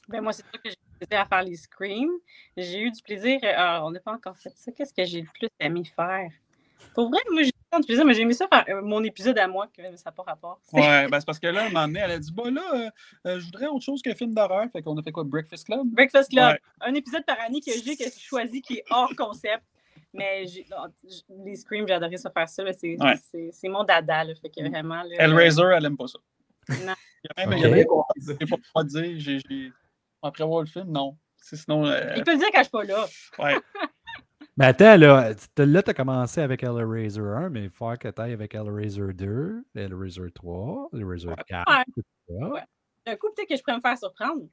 Ben, moi, c'est sûr que j'ai eu plaisir à faire les screams. J'ai eu du plaisir. euh, ah, on n'a pas encore fait ça. Qu'est-ce que j'ai le plus aimé faire? Pour vrai, moi, j'ai eu tant de plaisir, mais j'ai aimé ça faire euh, mon épisode à moi, que ça n'a pas rapport. Ouais, ben, c'est parce que là, à un moment donné, elle a dit, bah là, euh, euh, je voudrais autre chose qu'un film d'horreur. Fait qu'on a fait quoi, Breakfast Club? Breakfast Club. Ouais. Un épisode par année que j'ai que j'ai choisi qui est hors concept. Mais j'ai- non, j- les Screams, j'ai adoré ça faire ça. C'est Ouais. mon dada. Là, fait que vraiment. là, Hellraiser, elle aime pas ça. Non. Il y a même, Ok. il y a pas le droit de dire, j'ai, j'ai- après voir le film, non. Sinon, euh, Il peut le dire quand je suis pas là. ouais. Mais attends, là, tu là, tu as commencé avec Hellraiser 1, mais il faut que tu ailles avec Hellraiser 2, Hellraiser 3, Hellraiser 4. Ouais. Ouais. Un coup, peut-être que je pourrais me faire surprendre.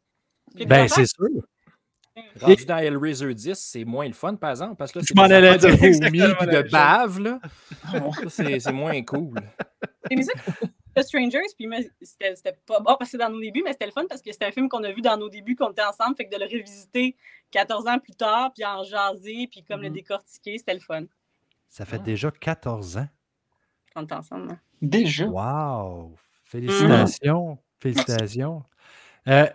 Puis Ben, c'est sûr. Rendu dans Hellraiser 10, c'est moins le fun, par exemple, parce que là, Je m'en des allais de vomi la de bave, là. C'est moins cool. Aimé ça The Strangers, puis c'était pas bon parce que c'est dans nos débuts, mais c'était le fun parce que c'était un film qu'on a vu dans nos débuts, qu'on était ensemble, fait que de le revisiter 14 ans plus tard, puis en jaser, puis comme le Mhm. décortiquer, c'était le fun Ça fait Ah. déjà 14 ans. quand on était ensemble. hein. Déjà? Wow! Félicitations. Félicitations. Euh,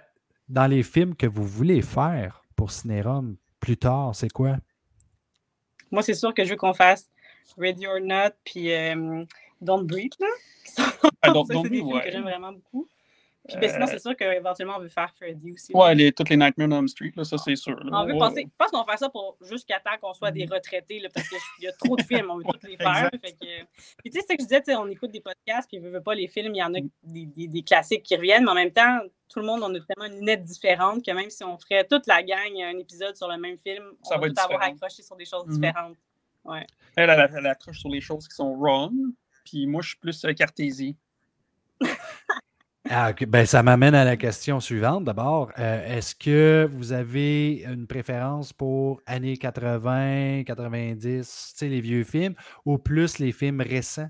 dans les films que vous voulez faire pour Cinérum plus tard, c'est quoi? Moi, c'est sûr que je veux qu'on fasse Ready or Not, puis euh, Don't Breathe, là. Ah, Don't- ça, Don't c'est des Breathe, films ouais. que j'aime vraiment beaucoup. Puis ben, sinon, Euh, c'est sûr qu'éventuellement, on veut faire Freddy aussi. Ouais, les, toutes les Nightmare on Elm Street, là, ça c'est sûr. là. On veut Ouais, ouais. Je pense qu'on va faire ça pour jusqu'à temps qu'on soit des retraités, là, parce qu'il y a trop de films, on veut tous les faire. Exact. Fait que... Puis tu sais, c'est ce que je disais, on écoute des podcasts, puis on veut pas les films, il y en a des, des- des classiques qui reviennent, mais en même temps, tout le monde, on a tellement une lunette différente que même si on ferait toute la gang un épisode sur le même film, Ça on va tout avoir accroché sur des choses Mhm. différentes. Elle, elle, elle accroche sur les choses qui sont wrong. Puis moi, je suis plus euh, cartésien. Ah. Ben, ça m'amène à la question suivante. D'abord, Euh, est-ce que vous avez une préférence pour années 80, 90, tu sais, les vieux films, ou plus les films récents?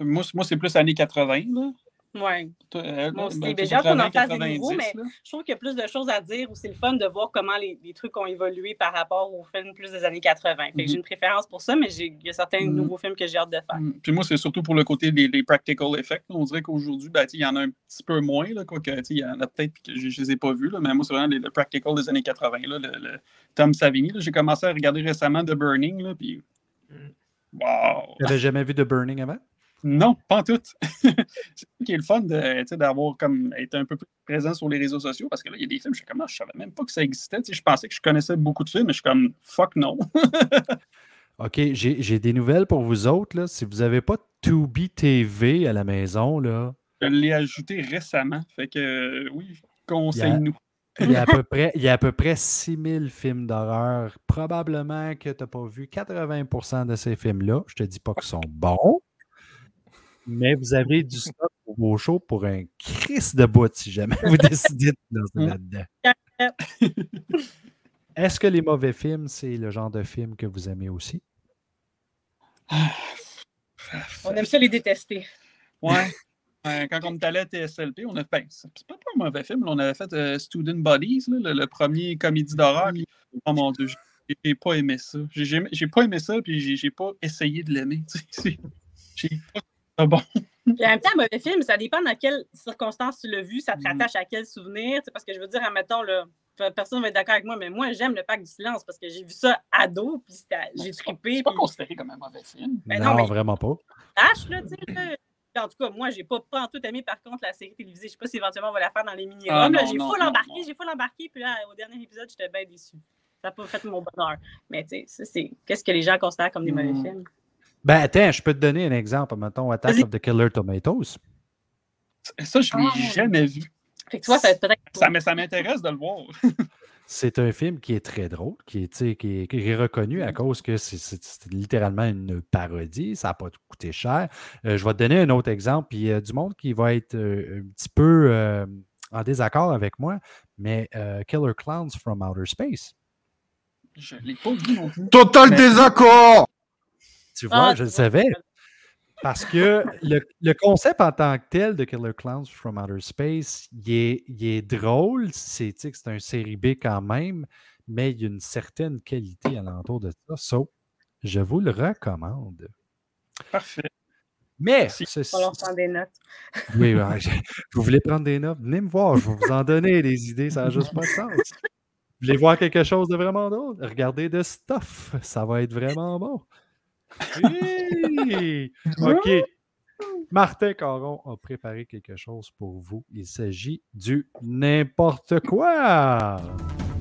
Moi, moi c'est plus années 80. Là. Ouais. Toi, euh, Moi aussi. ben, j'ai hâte qu'on en 80, fasse des nouveaux, 90, mais là. je trouve qu'il y a plus de choses à dire ou c'est le fun de voir comment les, les trucs ont évolué par rapport aux films plus des années 80. Fait que Mhm. j'ai une préférence pour ça, mais j'ai- il y a certains Mhm. nouveaux films que j'ai hâte de faire. Mm. Puis moi, c'est surtout pour le côté des, des practical effects. On dirait qu'aujourd'hui, ben, il y en a un petit peu moins. Là, quoique, tu sais, il y en a peut-être que je ne les ai pas vus. Là, mais moi, c'est vraiment les, le practical des années 80. Là, le, le Tom Savini. là. J'ai commencé à regarder récemment The Burning. Là, puis... Wow! Tu n'avais jamais vu The Burning avant? Non, pas en tout. c'est qui est le fun d'avoir comme été un peu plus présent sur les réseaux sociaux parce que là, il y a des films, je suis comme, Ah, je savais même pas que ça existait. Je pensais que je connaissais beaucoup de films, mais je suis comme fuck non. OK, j'ai j'ai des nouvelles pour vous autres. Là. Si vous n'avez pas Tubi TV à la maison, là, je l'ai ajouté récemment. Fait que euh, oui, conseille-nous. il y a à peu près, il y a à peu près 6000 films d'horreur. Probablement que tu n'as pas vu 80% de ces films-là. Je te dis pas qu'ils sont bons, mais vous avez du stock pour vos shows pour un crise de bout si jamais vous décidez de lancer là-dedans. Est-ce que les mauvais films, c'est le genre de film que vous aimez aussi? On aime ça les détester. Ouais. Euh, quand on est allé à TSLP, on a fait. C'est pas un mauvais film. là. On avait fait euh, Student Bodies, là, le, le premier comédie d'horreur. puis, Oh mon dieu, j'ai- pas aimé ça. J'ai- pas aimé ça, puis j'ai- pas essayé de l'aimer. J'ai pas ça bon? Puis en même temps, un mauvais film, ça dépend dans quelles circonstances tu l'as vu, ça te Mhm. rattache à quel souvenir. tu sais, Parce que je veux dire, admettons, là, pe- personne va être d'accord avec moi, mais moi, j'aime le pacte du silence parce que j'ai vu ça ado, puis j'ai C'est pas- trippé. C'est pas puis- considéré comme un mauvais film. Ben non, non, mais- vraiment pas. Là, tu sais. là. En tout cas, moi, j'ai pas, pas en tout aimé, par contre, la série télévisée. Je sais pas si éventuellement on va la faire dans les mini Ah, J'ai full embarqué, j'ai full embarqué, puis là, au dernier épisode, j'étais bien déçue. Ça n'a pas fait mon bonheur. Mais tu sais, ça, c'est qu'est-ce que les gens considèrent comme des mauvais Mm. films? Ben, attends, je peux te donner un exemple. Mettons, Attack of the Killer Tomatoes. Ça, je l'ai Ah. jamais vu. Fait que toi, ça. Ça, mais ça m'intéresse de le voir. C'est un film qui est très drôle, qui est, tu sais, qui est, qui est reconnu à cause que c'est- littéralement une parodie. Ça n'a pas coûté cher. Euh, je vais te donner un autre exemple. Puis il y a du monde qui va être euh, un petit peu euh, en désaccord avec moi, mais euh, Killer Clowns from Outer Space. Je l'ai pas vu non plus. Total Mais- désaccord! Tu vois, Ah, je le vois. savais. Parce que le, le concept en tant que tel de Killer Clowns from Outer Space, il est, il est drôle. C'est un série B quand même, mais il y a une certaine qualité alentour de ça. So, je vous le recommande. Parfait. Mais, Merci. ceci- On prend des notes. oui, je- vous voulez prendre des notes? Venez me voir, je vais vous en donner des idées, ça n'a juste pas de sens. Vous voulez voir quelque chose de vraiment drôle? Regardez de stuff, ça va être vraiment bon. Oui! OK. Martin Caron a préparé quelque chose pour vous. Il s'agit du n'importe quoi.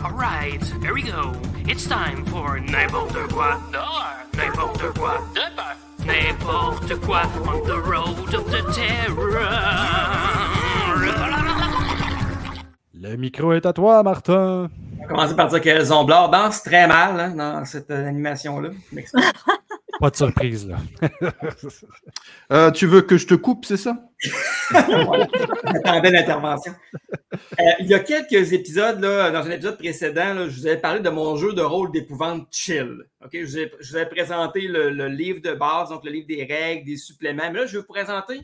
All right, here we go. It's time for n'importe quoi dehors, n'importe quoi de peur, n'importe quoi on the road of the terror. Le micro est à toi, Martin. On va commencer par dire que Zomblard danse très mal hein, dans cette euh, animation-là. Pas de surprise, là. Euh, tu veux que je te coupe, c'est ça? Voilà. J'attendais l'intervention. Euh, il y a quelques épisodes, là, dans un épisode précédent, là, je vous avais parlé de mon jeu de rôle d'épouvante chill. Ok, Je, vous ai, je vous ai présenté le, le livre de base, donc le livre des règles, des suppléments. Mais là, je vais vous présenter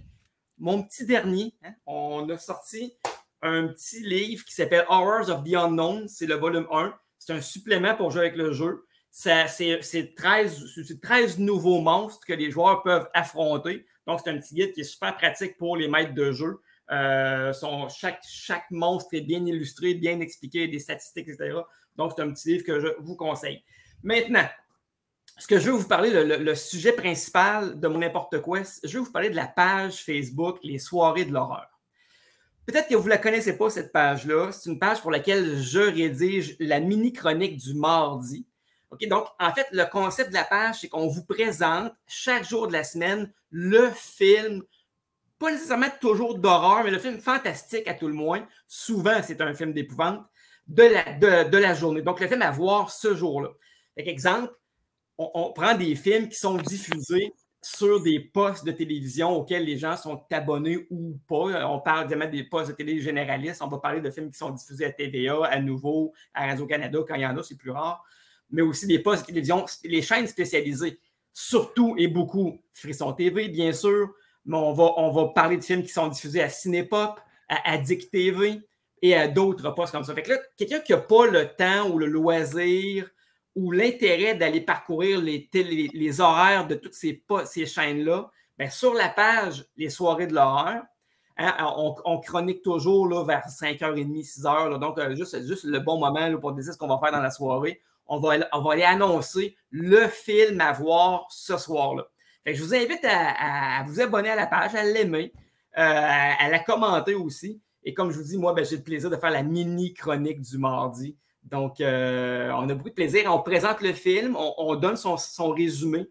mon petit dernier. hein? On a sorti un petit livre qui s'appelle Horrors of the Unknown. C'est le volume 1. C'est un supplément pour jouer avec le jeu. C'est c'est 13, c'est 13 nouveaux monstres que les joueurs peuvent affronter. Donc, c'est un petit guide qui est super pratique pour les maîtres de jeu. Euh, chaque, chaque monstre est bien illustré, bien expliqué, des statistiques, etc. Donc, c'est un petit livre que je vous conseille. Maintenant, ce que je veux vous parler, le, le- sujet principal de mon n'importe quoi, je veux vous parler de la page Facebook Les Soirées de l'horreur. Peut-être que vous ne la connaissez pas, cette page-là. C'est une page pour laquelle je rédige la mini-chronique du mardi. OK, donc, en fait, le concept de la page, c'est qu'on vous présente chaque jour de la semaine le film, pas nécessairement toujours d'horreur, mais le film fantastique à tout le moins. Souvent, c'est un film d'épouvante de la, de, de la journée. Donc, le film à voir ce jour-là. Exemple, on, on prend des films qui sont diffusés sur des postes de télévision auxquels les gens sont abonnés ou pas. On parle évidemment des postes de télé généralistes. On va parler de films qui sont diffusés à TVA, à Nouveau, à Radio-Canada, quand il y en a, c'est plus rare. Mais aussi des postes de télévision, les chaînes spécialisées. Surtout et beaucoup Frisson TV, bien sûr. Mais on va, on va parler de films qui sont diffusés à Cinépop, à Addict TV et à d'autres postes comme ça. Fait que là, quelqu'un qui n'a pas le temps ou le loisir ou l'intérêt d'aller parcourir les, les horaires de toutes ces, ces chaînes-là, ben, sur la page Les soirées de l'horreur, hein, on, on chronique toujours là, vers 5h30, 6h. là. donc, euh, juste, juste le bon moment pour décider ce qu'on va faire dans la soirée. On va, on aller annoncer le film à voir ce soir-là. Je vous invite à, vous abonner à la page, à l'aimer, euh, à, la commenter aussi. Et comme je vous dis, moi, ben, j'ai le plaisir de faire la mini-chronique du mardi. Donc, euh, on a beaucoup de plaisir. On présente le film, on, on donne son, résumé.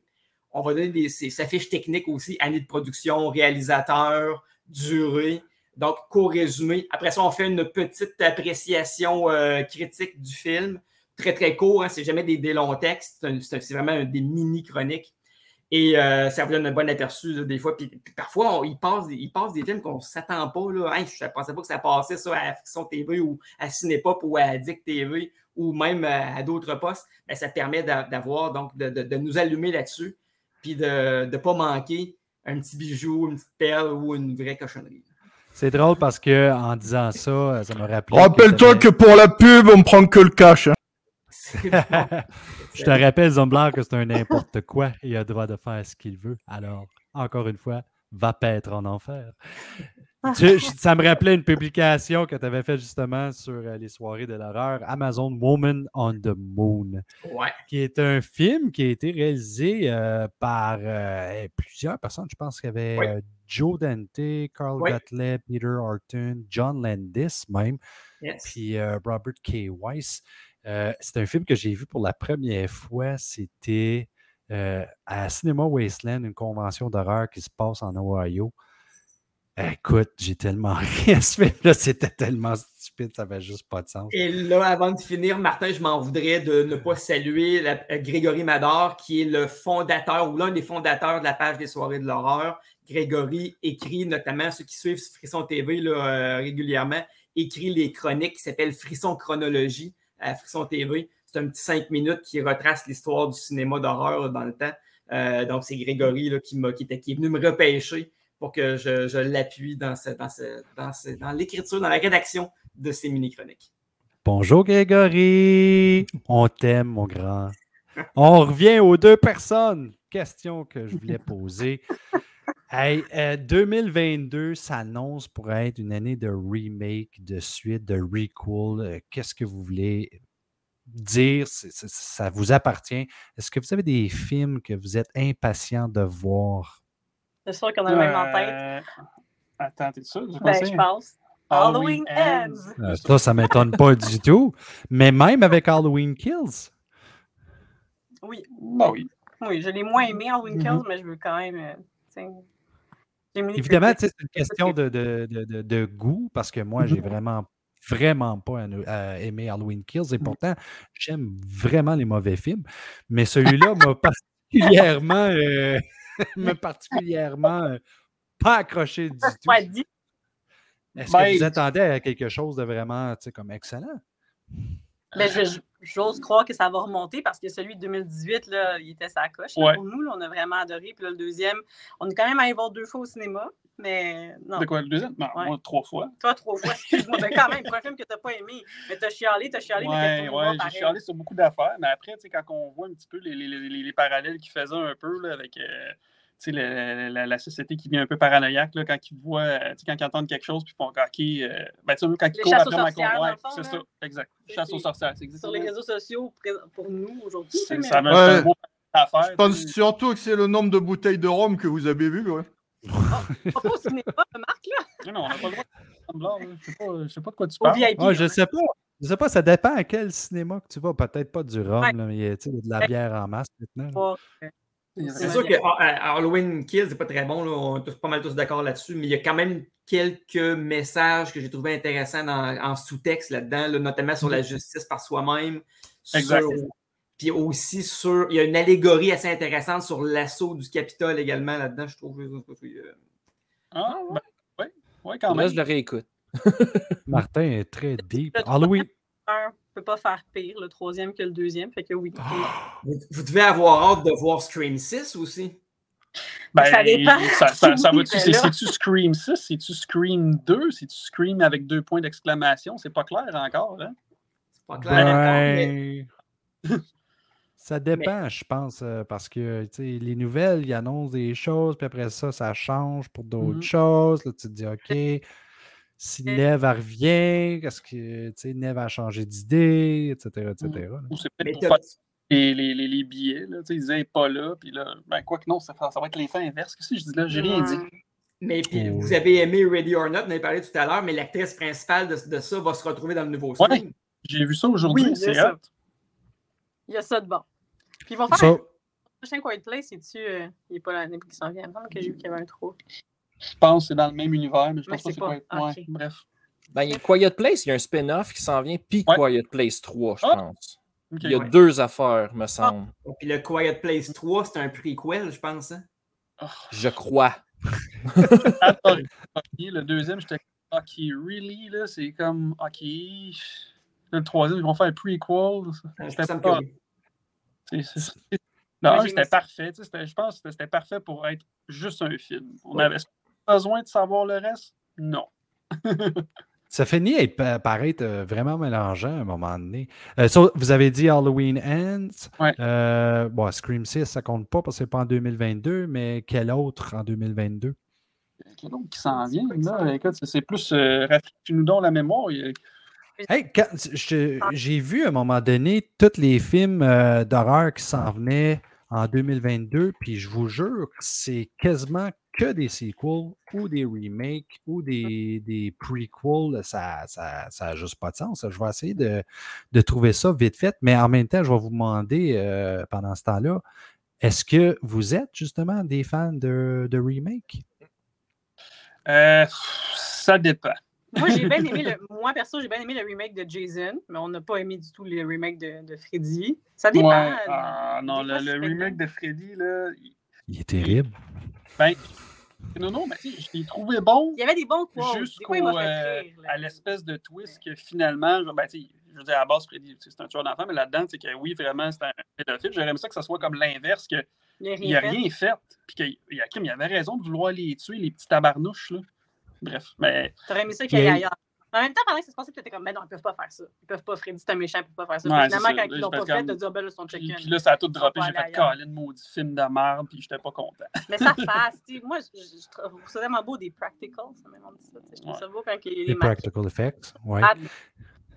On va donner ses, sa fiche technique aussi, année de production, réalisateur, durée. Donc, co-résumé. Après ça, on fait une petite appréciation euh, critique du film. Très, très court. Hein, c'est jamais des, des longs textes. C'est vraiment un- des mini-chroniques. Et euh, ça vous donne un bon aperçu là, des fois. Puis, puis parfois, on- il, passe, des- il passe des films qu'on ne s'attend pas. Là. Hey, je ne pensais pas que ça passait ça à Fiction TV ou à Cinépop ou à Addict TV ou même à, à d'autres postes. Ben, ça permet d'a- d'avoir, donc, de, de- de nous allumer là-dessus puis de ne pas manquer un petit bijou, une petite perle ou une vraie cochonnerie. C'est drôle parce que en disant ça, ça me rappelait. Rappelle-toi que pour la pub, on prend que le cash. hein. Je te rappelle, Zombler, que c'est un n'importe quoi il a le droit de faire ce qu'il veut. Alors, encore une fois, va paître en enfer. Tu- je- ça me rappelait une publication que tu avais faite justement sur euh, les soirées de l'horreur, Amazon Woman on the Moon, Ouais. qui est un film qui a été réalisé euh, par euh, plusieurs personnes. Je pense qu'il y avait Joe Dante, Carl. Gottlieb, Peter Horton, John Landis même Yes. puis Robert K. Weiss. Euh, c'est un film que j'ai vu pour la première fois. C'était euh, à Cinema Wasteland, une convention d'horreur qui se passe en Ohio. Écoute, j'ai tellement ri à ce film-là, c'était tellement stupide, ça n'avait juste pas de sens. Et là, avant de finir, Martin, je m'en voudrais de ne pas saluer euh, Grégory Mador, qui est le fondateur ou l'un des fondateurs de la page des soirées de l'horreur. Grégory écrit, notamment ceux qui suivent Frisson TV là, régulièrement, écrit les chroniques qui s'appellent Frisson Chronologie à Frisson TV. C'est un petit cinq minutes qui retrace l'histoire du cinéma d'horreur dans le temps. Euh, donc, c'est Grégory là, qui, m'a- qui, était- qui est venu me repêcher pour que je, je l'appuie dans, ce- dans, ce- dans, ce- dans l'écriture, dans la rédaction de ces mini-chroniques. Bonjour Grégory, on t'aime mon grand. On revient aux deux personnes. Question que je voulais poser. Hey, euh, 2022 s'annonce pour être une année de remake, de suite, de recall. Euh, Qu'est-ce que vous voulez dire? Ça vous appartient. Est-ce que vous avez des films que vous êtes impatient de voir? C'est sûr qu'on a le même en tête. Euh, Attends, t'es sûr? du Ben, conseil? je pense. Halloween Ends. Euh, ça, ça ne m'étonne pas du tout. Mais même avec Halloween Kills. Oui. Ben oui. Oui, je l'ai moins aimé Halloween Mhm. Kills, mais je veux quand même. euh, tu sais, j'ai mis les Évidemment, c'est une question de, de- de- goût parce que moi, j'ai vraiment, vraiment pas aimé Halloween Kills et pourtant, j'aime vraiment les mauvais films. Mais celui-là m'a particulièrement, euh, m'a particulièrement euh, pas accroché du tout. Est-ce Ben, que vous attendez à quelque chose de vraiment, tu sais, comme excellent? Ben, je- je- j'ose croire que ça va remonter parce que celui de 2018, là, il était sa coche. là, Ouais. Pour nous, là, on a vraiment adoré. Puis là, le deuxième, on est quand même allé voir deux fois au cinéma. Mais non. De quoi, le deuxième? Non, Ouais. moi, trois fois. Toi, trois fois, excuse-moi. Ben, quand même, pour un film que tu n'as pas aimé. Mais tu as chialé, tu as chialé, mais Ouais, voir ouais, j'ai chialé sur beaucoup d'affaires, mais après, tu sais, quand on voit un petit peu les, les, les, les parallèles qu'ils faisaient un peu là, avec euh, la, la- la société qui devient un peu paranoïaque, là, quand ils voient, euh, quand ils entendent quelque chose, puis ils font OK, euh, ben, tu sais, quand ils courent après le fond, c'est ça, exact. Chasse aux sorcières, c'est Sur les réseaux sociaux, pour nous, aujourd'hui. C'est- Ça va Ouais. beau affaire. Je pense surtout que c'est le nombre de bouteilles de rhum que vous avez bu. Ouais. Pas au cinéma, Marc, là. Non, non, on n'a pas le droit. Là. Je sais pas, je sais pas de quoi tu parles. VIP. Ah, je ouais. sais pas. Je sais pas, ça dépend à quel cinéma que tu vas. Peut-être pas du rhum, Ouais. là, mais il y a de la bière en masse maintenant. C'est sûr que ah, Halloween Kills, c'est pas très bon. Là. On est tous pas mal tous d'accord là-dessus, mais il y a quand même quelques messages que j'ai trouvé intéressants dans- en sous-texte là-dedans, là, notamment sur la justice par soi-même. Sur- Puis aussi sur. Il y a une allégorie assez intéressante sur l'assaut du Capitole également là-dedans, je trouve. Euh, Ah, ben, ouais, ouais, quand Là, même. je le réécoute. Martin est très deep. Halloween. Un peut pas faire pire, le troisième que le deuxième. Fait que oui. Vous, vous devez avoir hâte de voir Scream 6 aussi. Ben, Ça dépend. Ça, ça, ça va-tu, Ben c'est-tu Scream 6? C'est-tu Scream 2? C'est-tu Scream avec deux points d'exclamation? C'est pas clair encore, hein? C'est pas clair encore, mais- Ben, ça dépend, je pense, euh, parce que tu sais, les nouvelles, ils annoncent des choses, puis après ça, ça change pour d'autres Mhm. choses. Là, tu te dis, OK, si Neve elle revient, est-ce que tu sais, Neve a changé d'idée, etc. etc. Ou c'est peut-être pour faire les, les, les, les billets, là. Ils disaient, elle est pas là, puis là, ben, quoi que non, ça, ça va être l'effet inverse. Qu'est-ce que je dis là? J'ai rien dit. Mais puis, Oh. vous avez aimé Ready or Not, on en avait parlé tout à l'heure, mais l'actrice principale de, de ça va se retrouver dans le nouveau Ouais. Scream. J'ai vu ça aujourd'hui, Oui, c'est hot. Il y a ça de bon. Puis ils vont faire un prochain Quiet Place, c'est-tu. euh, il n'est pas l'année qui s'en vient. Il me semble que j'ai vu qu'il y avait un trou. Je pense que c'est dans le même univers, mais je Mais pense pas que c'est pas. quoi. Ah, Ouais, ok. bref. Ben, il y a Quiet Place, il y a un spin-off qui s'en vient, puis Ouais. Quiet Place 3, je Ah. pense. Il y a ouais. deux affaires, me semble. Puis le Quiet Place 3, c'est un prequel, je pense. hein? Je crois. Attends, le deuxième, j'étais comme, OK, really, là, c'est comme, OK. Le troisième, ils vont faire un prequel. Me C'était pas. Non, c'était parfait. tu sais, c'était- Je pense que c'était parfait pour être juste un film. On avait besoin de savoir le reste? Non. ça finit à paraître euh, vraiment mélangeant à un moment donné. Euh, vous avez dit Halloween Ends. Ouais. Euh, bon, Scream 6, ça compte pas parce que c'est pas en 2022, mais quel autre en 2022? Quel autre qui s'en vient, là? Écoute, c'est- plus. Euh, Rafraîchis-nous donc la mémoire. Hey, j'ai vu à un moment donné tous les films d'horreur qui s'en venaient en 2022, puis je vous jure, c'est quasiment que des sequels ou des remakes ou des, des prequels. Ça n'a ça, juste pas de sens. Je vais essayer de, de trouver ça vite fait, mais en même temps, je vais vous demander euh, pendant ce temps-là, est-ce que vous êtes justement des fans de, de remake? Euh, ça dépend. Moi, j'ai bien aimé le. Moi, perso, j'ai bien aimé le remake de Jason, mais on n'a pas aimé du tout le remake de, de Freddy. Ça dépend. Ouais, ah, non, le, remake de Freddy, là. il- Il est terrible. Ben, non, non, mais tu sais, je l'ai trouvé bon. Il y avait des bons quotes. Jusqu'au euh, à l'espèce de twist que finalement, je- ben, je veux dire, à la base, Freddy, c'est un tueur d'enfants, mais là-dedans, c'est que oui, vraiment, c'est un pédophile. J'aurais aimé ça que ça soit comme l'inverse, qu'il Il a n'y a fait. rien fait, puis qu'il y a, il avait raison de vouloir les tuer, les petits tabarnouches, là. Bref, mais T'aurais aimé ça qu'il y ait ailleurs. En même temps, pendant que ça se passait, tu étais comme, ben non, ils peuvent pas faire ça. Ils peuvent pas, Freddy, c'est un méchant, ils peuvent pas faire ça. Ouais, finalement, quand ils l'ont pas fait, de dire, ben là, puis, chicken. puis là, ça a tout droppé. J'ai fait. Colin, maudit film de merde, puis j'étais pas content. Mais ça fasse, tu sais, moi, je, je, je trouve ça vraiment beau des practicals, ça même on dit ça. tu sais, Je trouve Ouais. ça beau quand il y a Les des practical effects, ouais. Ah,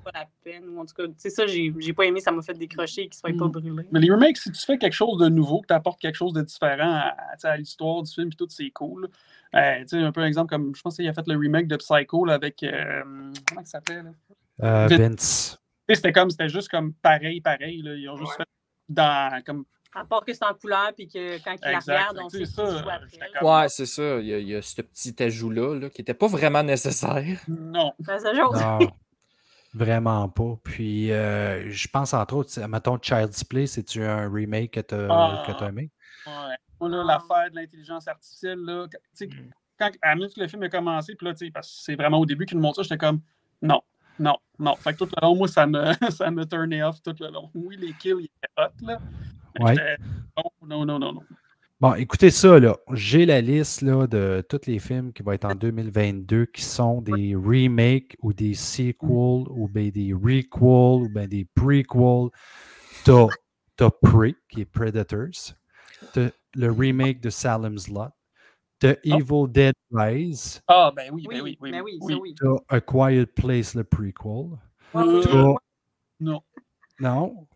pas la peine, ou en tout cas, tu sais, ça, j'ai j'ai pas aimé, ça m'a fait décrocher et qu'il soit pas Mm. brûlé. Mais les remakes, si tu fais quelque chose de nouveau, que tu apportes quelque chose de différent à l'histoire du film, puis tout, c'est cool. Euh, tu sais, un peu un exemple comme, je pense qu'il a fait le remake de Psycho là, avec, euh, comment il s'appelait? là? Euh. Vince. C'était comme, c'était juste comme pareil, pareil. Là. Ils ont juste fait dans, comme, À part que c'est en couleur, puis que quand il la Exact. regarde, on sait ça, Ouais, c'est ça. Il y, a, il y a ce petit ajout-là là, qui n'était pas vraiment nécessaire. non. Vraiment pas. Puis, euh, je pense entre autres, mettons, Child's Play, c'est-tu un remake que tu Ah. as aimé? Ouais. Là, l'affaire de l'intelligence artificielle, là, quand- à minute que le film a commencé, puis là, tu sais, parce que c'est vraiment au début qu'ils nous montrent ça, j'étais comme, non, non, non. Fait que tout le long, moi, ça me, ça me turnait off tout le long. Oui, les kills, ils étaient hot, là. Ouais. Non, non, non, non, non. Bon, écoutez ça, là. J'ai la liste là, de tous les films qui vont être en 2022 qui sont des remakes ou des sequels ou bien des requels ou bien des prequels. T'as t'as Prey, qui est Predators. T'as le remake de Salem's Lot. T'as Evil Dead Rise. Ah, ben oui, ben Oui, oui, oui. ben oui, ça, oui. T'as A Quiet Place, le prequel. T'as- Non. Non.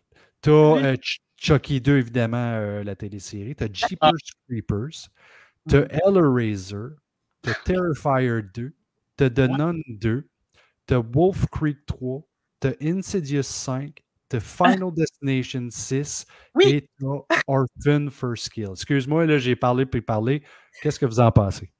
T'as euh, Ch- Chucky 2, évidemment, euh, la télésérie. T'as Jeepers Creepers. T'as Hellraiser. T'as Terrifier 2. t'as The Nun 2, t'as Wolf Creek 3, t'as Insidious 5, t'as Final Destination 6 Oui. et Orphan First Kill. Excuse-moi, là, j'ai parlé puis parlé. Qu'est-ce que vous en pensez?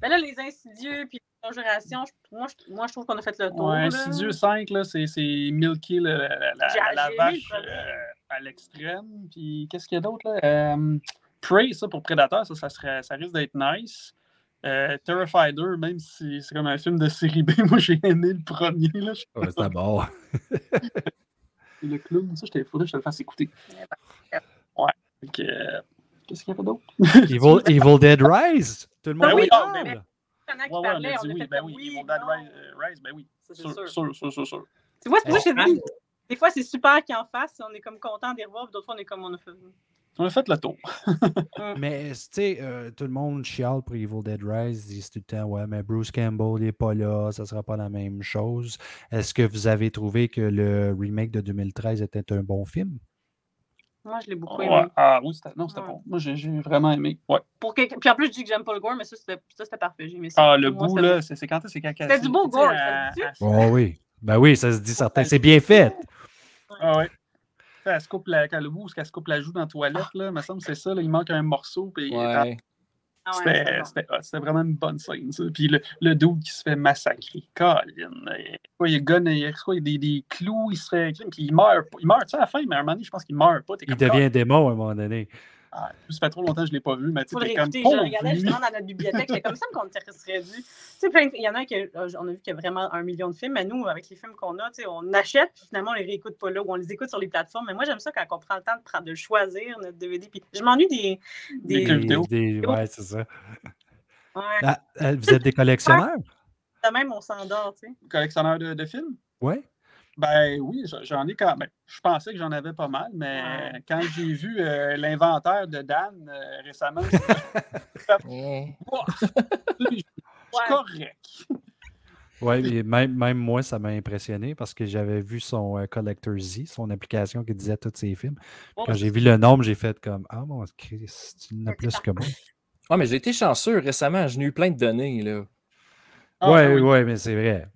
Ben là, les insidieux puis les conjurations, moi, je, moi, je trouve qu'on a fait le tour. Ouais. Insidieux 5, là, c'est c'est milky la, la, la- la vache le euh, à l'extrême. Puis qu'est-ce qu'il y a d'autre là? Euh, Prey, ça pour Predator, ça, ça, serait, ça risque d'être nice. Euh, Terrifier, même si c'est comme un film de série B, moi j'ai aimé le premier. Là, je pas, Ouais, c'est d'abord. le clown, ça, il faudrait que je te le fasse écouter. Ouais. Que, euh, Qu'est-ce qu'il y avait d'autre? Evil, Evil Dead Rise. Tout le monde Ben oui, parle. ben Ouais, ouais, on parlaient, a on dit a oui, ben oui, oui, Evil Dead. Rise, euh, Rise, ben oui. C'est Sûr, sûr. sûr, sûr, sûr, sûr. Tu vois, c'est pour ça que je te dis, des fois, c'est super qu'ils en fassent, on est comme content d'y revoir, puis d'autres fois, on est comme on a fait. On a fait le tour. Mais, tu sais, euh, tout le monde chiale pour Evil Dead Rise, ils disent tout le temps, ouais, mais Bruce Campbell n'est pas là, ça sera pas la même chose. Est-ce que vous avez trouvé que le remake de 2013 était un bon film? Moi, je l'ai beaucoup Ouais. aimé. Ah oui, c'était non, c'était Ouais. bon. Moi, j'ai j'ai vraiment aimé. Ouais. Pour que- Puis en plus, je dis que j'aime pas le gore, mais ça, c'était ça, c'était parfait. J'ai aimé ça. Ah, le moi, bout, c'était- là, c'est c'est quand c'est caca. C'était du beau gore, ça se dit? Oh oui. Ben oui, ça se dit certain. C'est bien fait. Ah ouais. Elle se coupe la, quand le bout, où elle se coupe la joue dans la toilette, là, me semble que c'est ça, là, il manque un morceau. Puis Ouais. Ah ouais, C'était bon. vraiment une bonne scène. Ça. Puis le, le dude qui se fait massacrer. Colin. Il, il, gonne, il, quoi, il y a des, des clous, il se fait. Puis il meurt. pas. Il meurt, tu sais, à la fin, mais à un moment donné, je pense qu'il meurt pas. Il devient démon à un moment donné. Ah, ça fait trop longtemps que je ne l'ai pas vu, mais tu sais, comme. Je regardais lui. justement dans notre bibliothèque. J'étais comme ça qu'on serait dû. Tu sais, il y en a qui, euh, on a vu qu'il y a vraiment un million de films, mais nous, avec les films qu'on a, tu sais, on achète, puis finalement, on les réécoute pas là, ou on les écoute sur les plateformes. Mais moi, j'aime ça quand on prend le temps de, prendre, de choisir notre DVD. Puis je m'ennuie des. Des des, clubs vidéo. des- ouais, c'est ça. Ouais, Ah, euh, vous êtes des collectionneurs? de même, on s'endort, tu sais. Collectionneur de, de films? Oui. Ben oui, j'en ai quand même. Je pensais que j'en avais pas mal, mais Ouais. quand j'ai vu euh, l'inventaire de Dan euh, récemment, Ouais. je suis correct. Oui, même, même moi, ça m'a impressionné parce que j'avais vu son euh, Collector Z, son application qui disait tous ses films. Bon, Quand j'ai vu le nombre, j'ai fait comme Ah mon Christ, tu en as plus que moi. Ouais, mais j'ai été chanceux récemment. J'ai eu plein de données, là. Ah, ouais, ben oui. ouais, mais c'est vrai.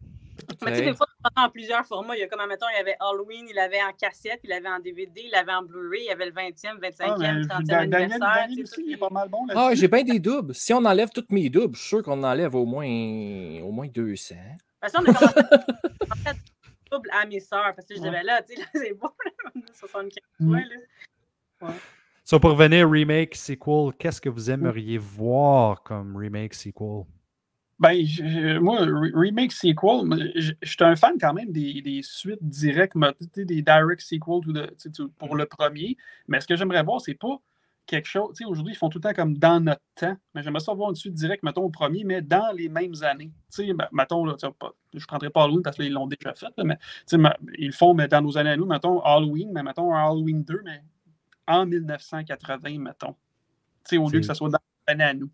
Mais tu sais, des fois, en plusieurs formats. Il y a comme, admettons, il y avait Halloween, il avait en cassette, il avait en DVD, il avait en Blu-ray, il y avait le 20e, 25e, Ah, mais 30e Dan- Daniel, anniversaire. Daniel tu sais, aussi, tout il est pas mal bon Ah, j'ai bien des doubles. Si on enlève tous mes doubles, je suis sûr qu'on enlève au moins, au moins 200. De toute façon, on a commencé à faire à mes sœurs parce que je disais là, tu sais, là, c'est beau, là, 75 Mm. points, là. So, pour revenir remake, sequel, qu'est-ce que vous aimeriez voir comme remake, sequel? Ben, je- moi, re- remake sequel, je je suis un fan quand même des, des suites directes, mais, tu sais, des direct sequels the- pour le premier. Mais ce que j'aimerais voir, c'est pas quelque chose. Tu sais, aujourd'hui, ils font tout le temps comme dans notre temps. Mais j'aimerais ça voir une suite directe, mettons, au premier, mais dans les mêmes années. Tu sais, ben, mettons, là, pas- je ne prendrai pas Halloween parce qu'ils l'ont déjà fait, là, mais tu sais, ma- ils le font mais dans nos années à nous, mettons Halloween, mais mettons Halloween 2, mais en 1980, mettons. Tu sais, au lieu que ça soit dans nos années à nous.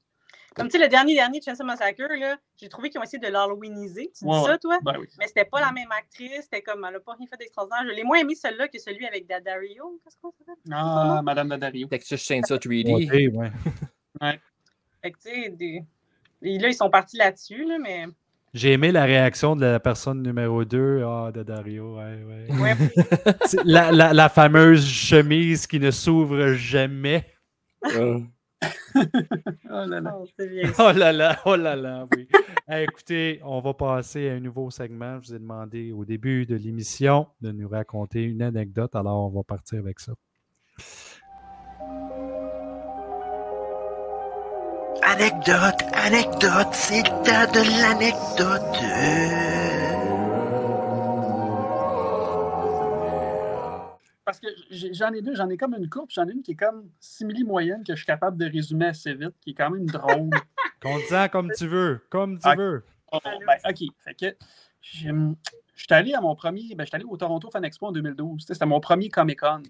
Comme tu sais, le dernier dernier de Chainsaw Massacre, là, j'ai trouvé qu'ils ont essayé de l'Halloweeniser. Tu dis Ouais, ça, toi? Ben oui. Mais c'était pas la même actrice, c'était comme, elle a pas rien fait d'extraordinaire. Je l'ai moins aimé celui-là que celui avec Dadario. Qu'est-ce qu'on s'appelle? Ah, Madame Dadario. Texas Chainsaw 3D. Ouais, ouais. Fait que, tu sais, des... Et là, ils sont partis là-dessus, là, mais. J'ai aimé la réaction de la personne numéro 2, ah, de Dario. Ouais, ouais. Ouais. La, la- la fameuse chemise qui ne s'ouvre jamais. Euh, Oh là là. Oh, c'est bien. Oh là là, oh là là, oui. Hey, écoutez, on va passer à un nouveau segment. Je vous ai demandé au début de l'émission de nous raconter une anecdote, alors on va partir avec ça. Anecdote, anecdote, c'est le temps de l'anecdote. Parce que j'en ai deux, j'en ai comme une coupe, j'en ai une qui est comme simili moyenne que je suis capable de résumer assez vite, qui est quand même drôle. Compte-en comme tu veux, comme tu veux. Oh, ben, OK. Fait que j'ai- je suis allé à mon premier. Ben, je suis allé au Toronto Fan Expo en 2012. Tu sais, C'était mon premier Comic Con.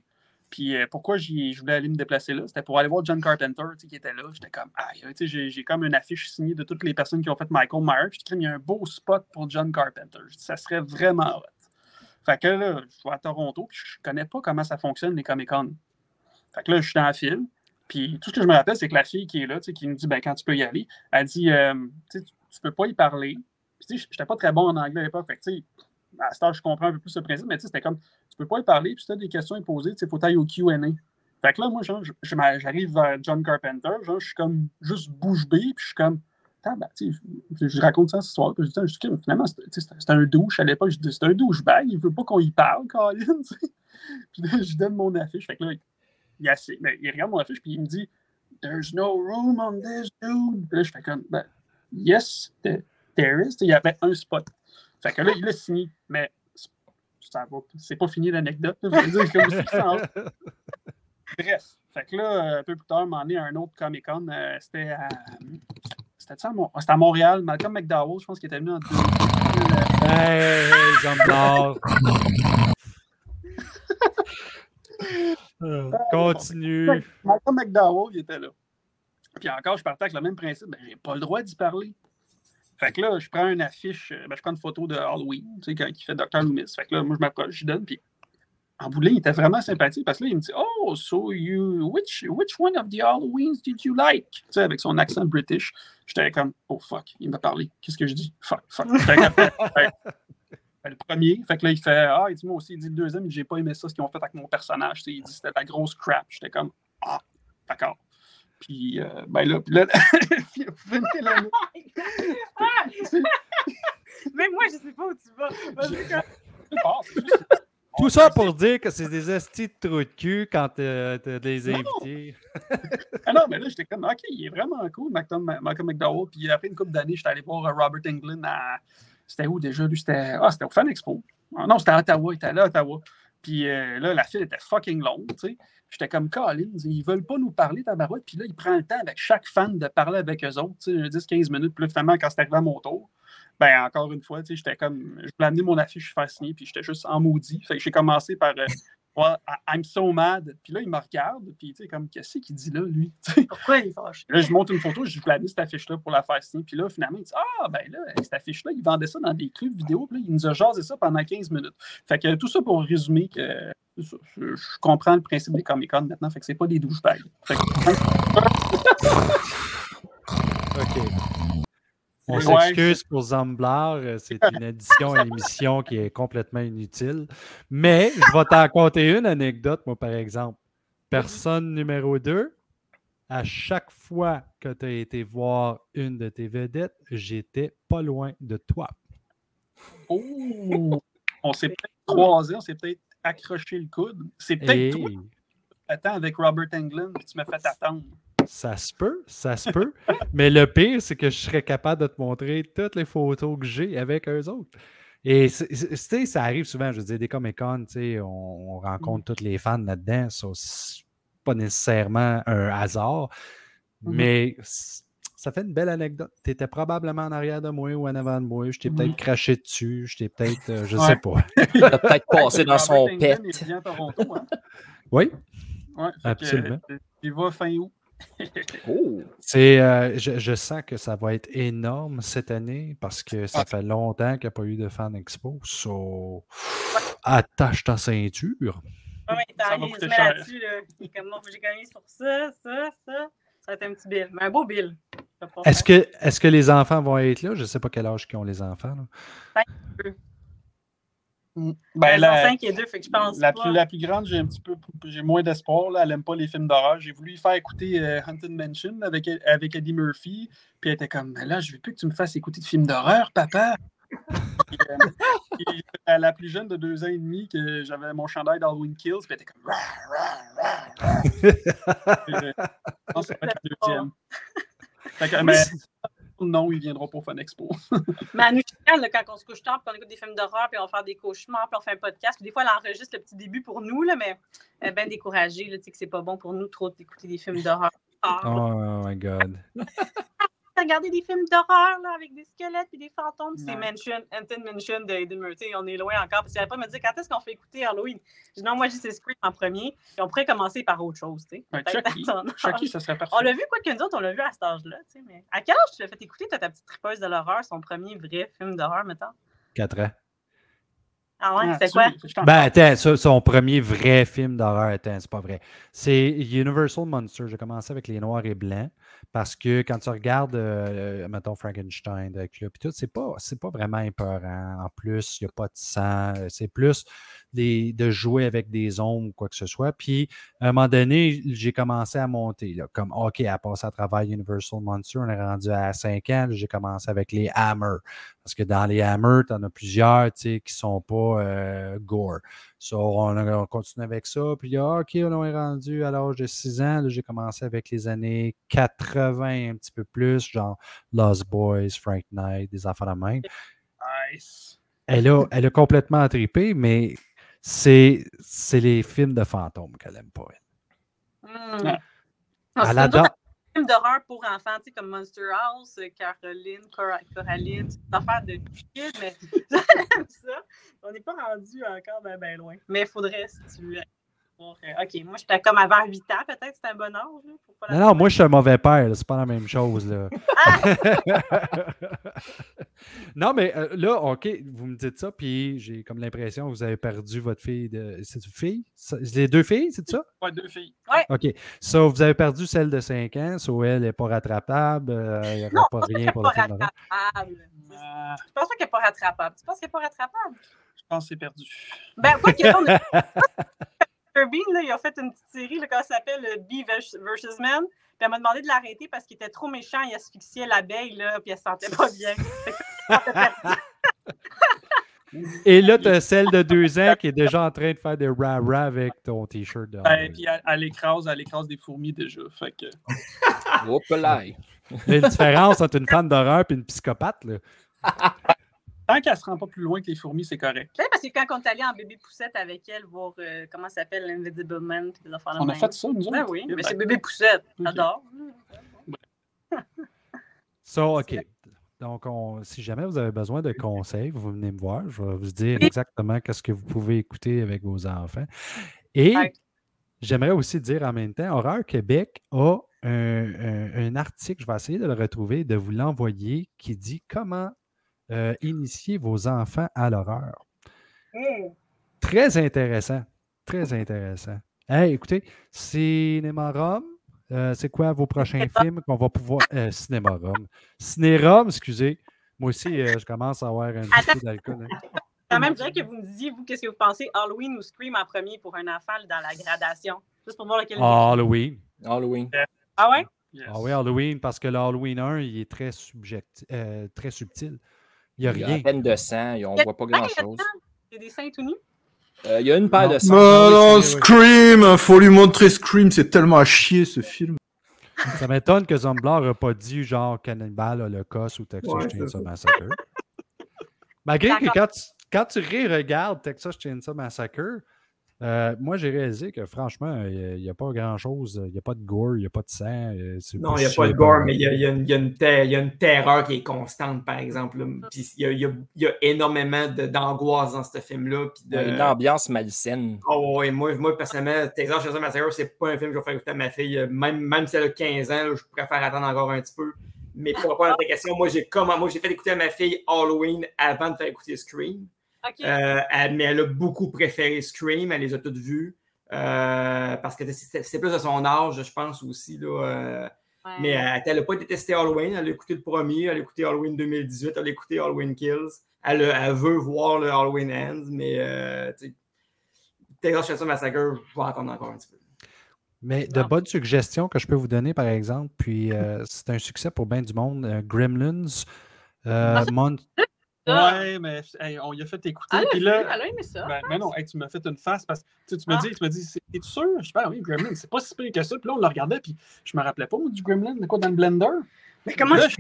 Puis euh, pourquoi je voulais aller me déplacer là? C'était pour aller voir John Carpenter tu sais, qui était là. J'étais comme, ah, tu sais, j'ai comme une affiche signée de toutes les personnes qui ont fait Michael Myers. Puis il y a un beau spot pour John Carpenter. Je ça serait vraiment hot. Fait que là, je vais à Toronto, puis je connais pas comment ça fonctionne les Comic Con. Fait que là, je suis dans la file. Puis tout ce que je me rappelle, c'est que la fille qui est là, qui nous dit ben, quand tu peux y aller, elle dit euh, tu tu peux pas y parler, Puis, sais, j'étais pas très bon en anglais à l'époque. Fait que, à ce je comprends un peu plus ce principe, mais c'était comme, tu peux pas y parler, puis si tu as des questions à poser, sais, faut aller au Q&A. Fait que là, moi, je- je j'arrive vers John Carpenter, genre, je suis comme juste bouche bée, puis je suis comme, Tabarnak, tu sais, je raconte ça cette histoire, puis je dis, je finalement, c'était un douche à l'époque, je dis, c'est un douchebag, il veut pas qu'on y parle, Colin. Puis là, je donne mon affiche, fait que là, il, assis- mais il regarde mon affiche, puis il me dit, There's no room on this dude. Puis là, je fais comme, ben, yes, there is. Il y avait un spot. Fait que là, il a signé, mais c'est pas fini l'anecdote. Je. Bref, fait que là, un peu plus tard, m'en est un autre Comic Con. euh, c'était à. C'était ça, à Mon- c'était à Montréal? Malcolm McDowell, je pense qu'il était venu en 2000. Hey, hey, Jean Blanc. Euh, Continue. Malcolm McDowell, il était là. Puis encore, je partais avec le même principe. Ben, j'ai pas le droit d'y parler. Fait que là, je prends une affiche, euh, ben, je prends une photo de Halloween, tu sais, quand il fait Dr. Loomis. Fait que là, moi, je m'approche, je lui donne, puis en bout de ligne, il était vraiment sympathique parce que là, il me dit Oh, so you, which, which one of the Halloweens did you like? Tu sais, avec son accent british. J'étais comme Oh fuck, il m'a parlé. Qu'est-ce que je dis? Fuck, fuck. Ben, le premier, fait que là, il fait Ah, il dit moi aussi, il dit le deuxième, j'ai pas aimé ça, ce qu'ils ont fait avec mon personnage. Tu sais, il dit c'était la grosse crap. J'étais comme Ah, d'accord. Puis, euh, ben là, puis là, là. Ah! Même moi, je sais pas où tu vas. Juste- Tout ça pour dire que c'est des estis de trous de cul quand euh, t'as des invités. Ah non, mais là, j'étais comme, OK, il est vraiment cool, Malcolm, McDowell. Puis après une couple d'années, j'étais allé voir euh, Robert Englund à. C'était où déjà? Lui, c'était. Ah, c'était au Fan Expo. Ah, non, c'était à Ottawa. Il était allé à Ottawa. Puis euh, là, la file était fucking longue, tu sais. J'étais comme Collins, ils veulent pas nous parler, tabarouette. Puis là, il prend le temps avec chaque fan de parler avec eux autres, tu sais, 10-15 minutes. Puis là, finalement, quand c'était arrivé à mon tour, ben encore une fois, j'étais comme. Je voulais amener mon affiche signer, puis j'étais juste en maudit. Fait que j'ai commencé par. euh, Ouais, I'm so mad. Puis là, il me regarde, puis tu sais, comme, qu'est-ce qu'il dit là, lui? Pourquoi il est fâché? Là, je monte une photo, je voulais amener cette affiche-là pour la faire signer. Puis là, finalement, il dit Ah, ben là, cette affiche-là, il vendait ça dans des clubs vidéo. Puis là, il nous a jasé ça pendant 15 minutes. Fait que tout ça pour résumer que je comprends le principe des Comic-Con maintenant. Fait que c'est pas des douchebags. On Ouais, s'excuse pour Zamblar, euh, c'est une addition à l'émission qui est complètement inutile. Mais je vais t'en compter une anecdote, moi, par exemple. Personne numéro 2, à chaque fois que tu as été voir une de tes vedettes, j'étais pas loin de toi. Oh! On s'est peut-être croisés, on s'est peut-être accroché le coude. C'est peut-être Et toi attends avec Robert Englund, tu m'as fait attendre. Ça se peut, ça se peut. Mais le pire, c'est que je serais capable de te montrer toutes les photos que j'ai avec eux autres. Et tu ça arrive souvent, je veux dire, des Comic-Con, tu sais, on, on rencontre tous les fans là-dedans. Ça, c'est pas nécessairement un hasard, Mhm. mais ça fait une belle anecdote. Tu étais probablement en arrière de moi ou en avant de moi. Je t'ai peut-être craché dessus. Je t'ai peut-être, euh, je Ouais. sais pas. Il a peut-être passé dans son pet. Toronto, hein? Oui, Ouais, Absolument. euh, il va fin août. Oh! c'est, euh, je, je sens que ça va être énorme cette année parce que ça Ah. fait longtemps qu'il n'y a pas eu de fan expo. So, attache ta ceinture. Met cher. là-dessus. Là. Il est comme, non, j'ai gagné sur ça, ça, ça. Ça va être un petit bill. Mais un beau bill. Est-ce que, est que les enfants vont être là? Je ne sais pas quel âge qu'ils ont les enfants. là. Ben, Ben, la, 5 et 2, fait que je pense la plus, la plus grande, j'ai un petit peu j'ai moins d'espoir. Là. Elle n'aime pas les films d'horreur. J'ai voulu lui faire écouter euh, Haunted Mansion avec, avec Eddie Murphy. Puis elle était comme Mais là, je veux plus que tu me fasses écouter de films d'horreur, papa. Puis, euh, puis, à la plus jeune de deux ans et demi, que j'avais mon chandail d'Halloween Kills, puis elle était comme Rah, rah, rah, rah. Puis, euh, je pense que ça va être la deuxième. Fait que, mais, non, il viendra pas au Fun Expo. Mais à nous, quand on se couche tard, puis on écoute des films d'horreur, puis on va faire des cauchemars, puis on fait un podcast, puis des fois, elle enregistre le petit début pour nous, là, mais elle est bien découragée, là, tu sais, que c'est pas bon pour nous trop d'écouter des films d'horreur. Ah, Oh my God. regarder des films d'horreur là, avec des squelettes et des fantômes, c'est. Mansion, Anton Mansion de Eden Murphy. On est loin encore. Parce qu'elle pas me dire quand est-ce qu'on fait écouter Halloween? Je dis non, moi, j'ai ces Scream en premier. Et on pourrait commencer par autre chose. tu sais. Ouais, Peut-être Chucky. ça serait parfait. On l'a vu, quoi que nous autres, on l'a vu à cet âge-là. tu sais, Mais à quel âge tu l'as fait écouter, toi, ta petite tripeuse de l'horreur, son premier vrai film d'horreur, mettons? 4 ans. Ah ouais, Ah, c'était tu- quoi? Ben, attends, ça, son premier vrai film d'horreur, attends, c'est pas vrai. C'est Universal Monster. J'ai commencé avec les noirs et blancs parce que quand tu regardes, euh, mettons, Frankenstein, Dracula, puis tout, c'est pas, c'est pas vraiment épeurant. En plus, il n'y a pas de sang. C'est plus des, de jouer avec des ombres ou quoi que ce soit. Puis, à un moment donné, j'ai commencé à monter. Là, comme, OK, à passer à travers Universal Monster, on est rendu à 5 ans. J'ai commencé avec les Hammer. Parce que dans les Hammer, tu en as plusieurs tu sais, qui ne sont pas euh, gore. So, on, continue avec ça. Puis là, OK, on est rendu à l'âge de 6 ans. Là, J'ai commencé avec les années 80, un petit peu plus, genre Lost Boys, Frank Knight, des enfants de même. Nice. Elle a, elle a complètement trippé, mais c'est c'est les films de fantômes qu'elle aime pas. elle. Ah. C'est Elle adore- d'horreur pour enfants, tu sais, comme Monster House, Caroline, Cora- Coraline, c'est une affaire de kid, mais ça. On n'est pas rendu encore bien ben loin. Mais il faudrait, si tu veux. Euh, OK, moi, j'étais comme avant 8 ans, peut-être, c'est un bon âge. là, pour pas la Non, non, moi, je suis un mauvais père. C'est pas la même chose. Là. non, mais euh, là, OK, vous me dites ça, puis j'ai comme l'impression que vous avez perdu votre fille. de C'est une fille? Les deux filles, c'est ça? Ouais, deux filles. OK. So, vous avez perdu celle de 5 ans, so elle n'est pas rattrapable, euh, il n'y aura Non, pas rien pour n'est le pas film d'horreur. rattrapable. Ah, Je pense pas qu'elle n'est pas rattrapable. Tu penses qu'elle n'est pas rattrapable? je pense que c'est perdu. Ben, quoi qu'il y a- Kirby, là, il a fait une petite série, là, comment ça s'appelle, le Bee vs- versus Man. Puis elle m'a demandé de l'arrêter parce qu'il était trop méchant, il asphyxiait l'abeille, là, puis elle se sentait pas bien. Et là, tu as celle de 2 ans qui est déjà en train de faire des rah-rah avec ton t-shirt. de Ben, puis elle, elle écrase, elle écrase des fourmis déjà. Fait que. Hop là. Il y a une différence entre une fan d'horreur et une psychopathe. Là. Tant qu'elle se rend pas plus loin que les fourmis, c'est correct. Tu sais, parce que quand on est allé en bébé poussette avec elle, voir euh, comment ça s'appelle l'Invisible Man, puis de On a fait ça, nous Ben autres? oui, mais ben. c'est bébé poussette. J'adore. So, OK. Donc, on- si jamais vous avez besoin de conseils, vous venez me voir. Je vais vous dire exactement qu'est-ce que vous pouvez écouter avec vos enfants. Et j'aimerais aussi dire en même temps, Horreur Québec a un, un- un article, je vais essayer de le retrouver, de vous l'envoyer, qui dit comment euh, initier vos enfants à l'horreur. Très intéressant. Très intéressant. Hey, écoutez, Cinéma Rome, euh, c'est quoi vos prochains films qu'on va pouvoir. Euh, Cinéma Rome? Ciné-Rome, excusez. Moi aussi, euh, je commence à avoir un petit peu d'alcool. hein. Quand même, je dirais que vous me disiez, vous, qu'est-ce que vous pensez, Halloween ou Scream en premier pour un enfant dans la gradation? Juste pour voir lequel. Ah, Halloween. Halloween. Ah ouais? Yes. Ah oui, Halloween, parce que le Halloween 1, il est très, subjecti- euh, très subtil. Il n'y a Il y a rien. à peine de sang, et on Il y a voit pas seins grand-chose. là-dedans? C'est des seins tout nus? Euh, il y a une paire Non. de sang. Mais oui, non, c'est vrai, oui. Scream, faut lui montrer Scream, c'est tellement à chier ce film. Ça m'étonne que Zomblar n'a pas dit genre Cannibal, Holocaust ou Texas Ouais, Chainsaw. Massacre. Malgré que quand tu, quand tu ré-regardes Texas Chainsaw Massacre, euh, moi j'ai réalisé que franchement, il n'y a, pas grand-chose. Il n'y a pas de gore, il n'y a pas de sang. euh, Non, il n'y a pas de gore, mais il y a, il y a une, y y a terreur qui est constante, par exemple. il y a, énormément d'angoisse dans ce film-là. De... Il y a Une ambiance malsaine. Oh, ouais, moi, moi, personnellement, Texas Chainsaw Massacre, c'est pas un film que je vais faire écouter à ma fille. Euh, Même, même si elle a 15 ans, là, je préfère attendre encore un petit peu. Mais pour répondre à ta question, moi, j'ai comment, moi, j'ai fait écouter à ma fille Halloween avant de faire écouter Scream. Euh, elle- mais elle a beaucoup préféré Scream, elle les a toutes vues. Euh, parce que c'est plus de son âge, je pense aussi. Là, euh, Ouais. mais elle- n'a pas détesté Halloween. Elle a écouté le premier, elle a écouté Halloween 2018, elle a écouté Halloween Kills. Elle, veut voir le Halloween Ends, mais euh, Texas Chainsaw Massacre, je vais attendre encore un petit peu. Mais de Non. bonnes suggestions que je peux vous donner, par exemple, puis euh, c'est un succès pour bien du monde. euh, Gremlins, euh, Mon- Ça. Ouais, mais hey, on y a fait écouter. Elle vu, là, elle a aimé ça. ben, mais non, hey, tu m'as fait une face parce que tu, me Ah. dis, tu me dis, c'est- es-tu sûr? Je dis, ben oui, Gremlin, c'est pas si pire que ça. Puis là, on le regardait, puis je me rappelais pas moi, du Gremlin, de quoi dans le blender? Mais comment Là, je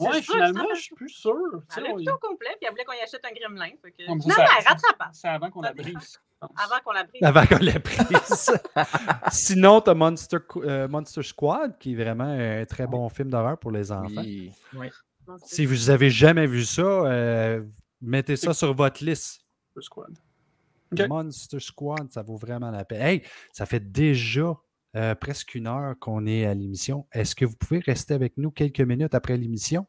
Ouais, finalement, je suis plus sûr. Elle écouté au complet, puis elle voulait qu'on y achète un gremlin. Que... Non, mais ça, Non, ça- mais ça- rattrapable. C'est avant qu'on la brise. Avant qu'on la brise. avant qu'on l'ait prise. Sinon, tu as Monster, euh, Monster Squad, qui est vraiment un très bon film d'horreur pour les enfants. Oui. Non, Si vous avez jamais vu ça, euh, mettez ça sur votre liste. Le squad. Monster Squad, ça vaut vraiment la peine. Hey, ça fait déjà euh, presque une heure qu'on est à l'émission. Est-ce que vous pouvez rester avec nous quelques minutes après l'émission?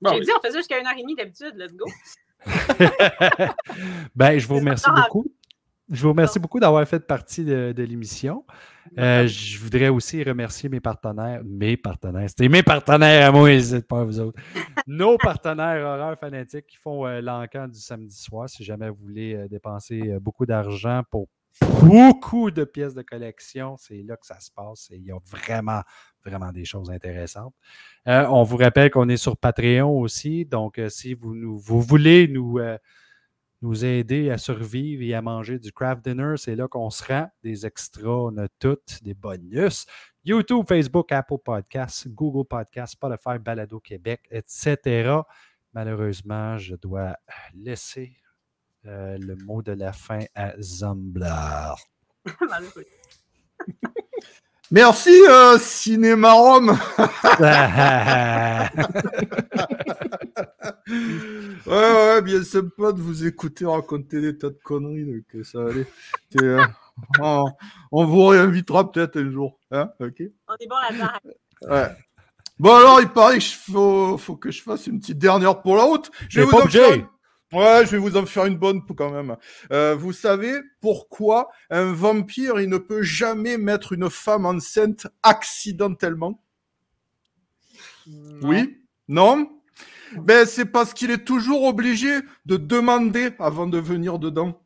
Bon, J'ai oui. dit, on faisait jusqu'à une heure et demie d'habitude. Let's go. ben, je vous remercie beaucoup. Je vous remercie beaucoup d'avoir fait partie de, de l'émission. Euh, je voudrais aussi remercier mes partenaires. Mes partenaires. C'était mes partenaires à moi, c'est pas vous autres. Nos partenaires horreurs fanatiques qui font euh, l'encan du samedi soir. Si jamais vous voulez euh, dépenser euh, beaucoup d'argent pour beaucoup de pièces de collection, c'est là que ça se passe. Et il y a vraiment, vraiment des choses intéressantes. On vous rappelle qu'on est sur Patreon aussi. Donc, si vous, nous- vous voulez nous, nous aider à survivre et à manger du craft dinner, c'est là qu'on se rend. Des extras, on a toutes, des bonus. YouTube, Facebook, Apple Podcasts, Google Podcasts, Spotify, Balado Québec, etc. Malheureusement, je dois laisser euh, le mot de la fin à Zamblar. Merci, euh, Cinéma Rome. Ouais, ouais, bien sympa de vous écouter raconter des tas de conneries, donc euh, ça va aller. Et, euh, on, on vous réinvitera peut-être un jour. Hein ok? On est bon là-dedans. ouais. Bon, alors, il paraît qu'il faut, faut que je fasse une petite dernière pour la route. Je vais pas vous Ouais, je vais vous en faire une bonne quand même. Euh, vous savez pourquoi un vampire, il ne peut jamais mettre une femme enceinte accidentellement? Oui Non? Ben, c'est parce qu'il est toujours obligé de demander avant de venir dedans.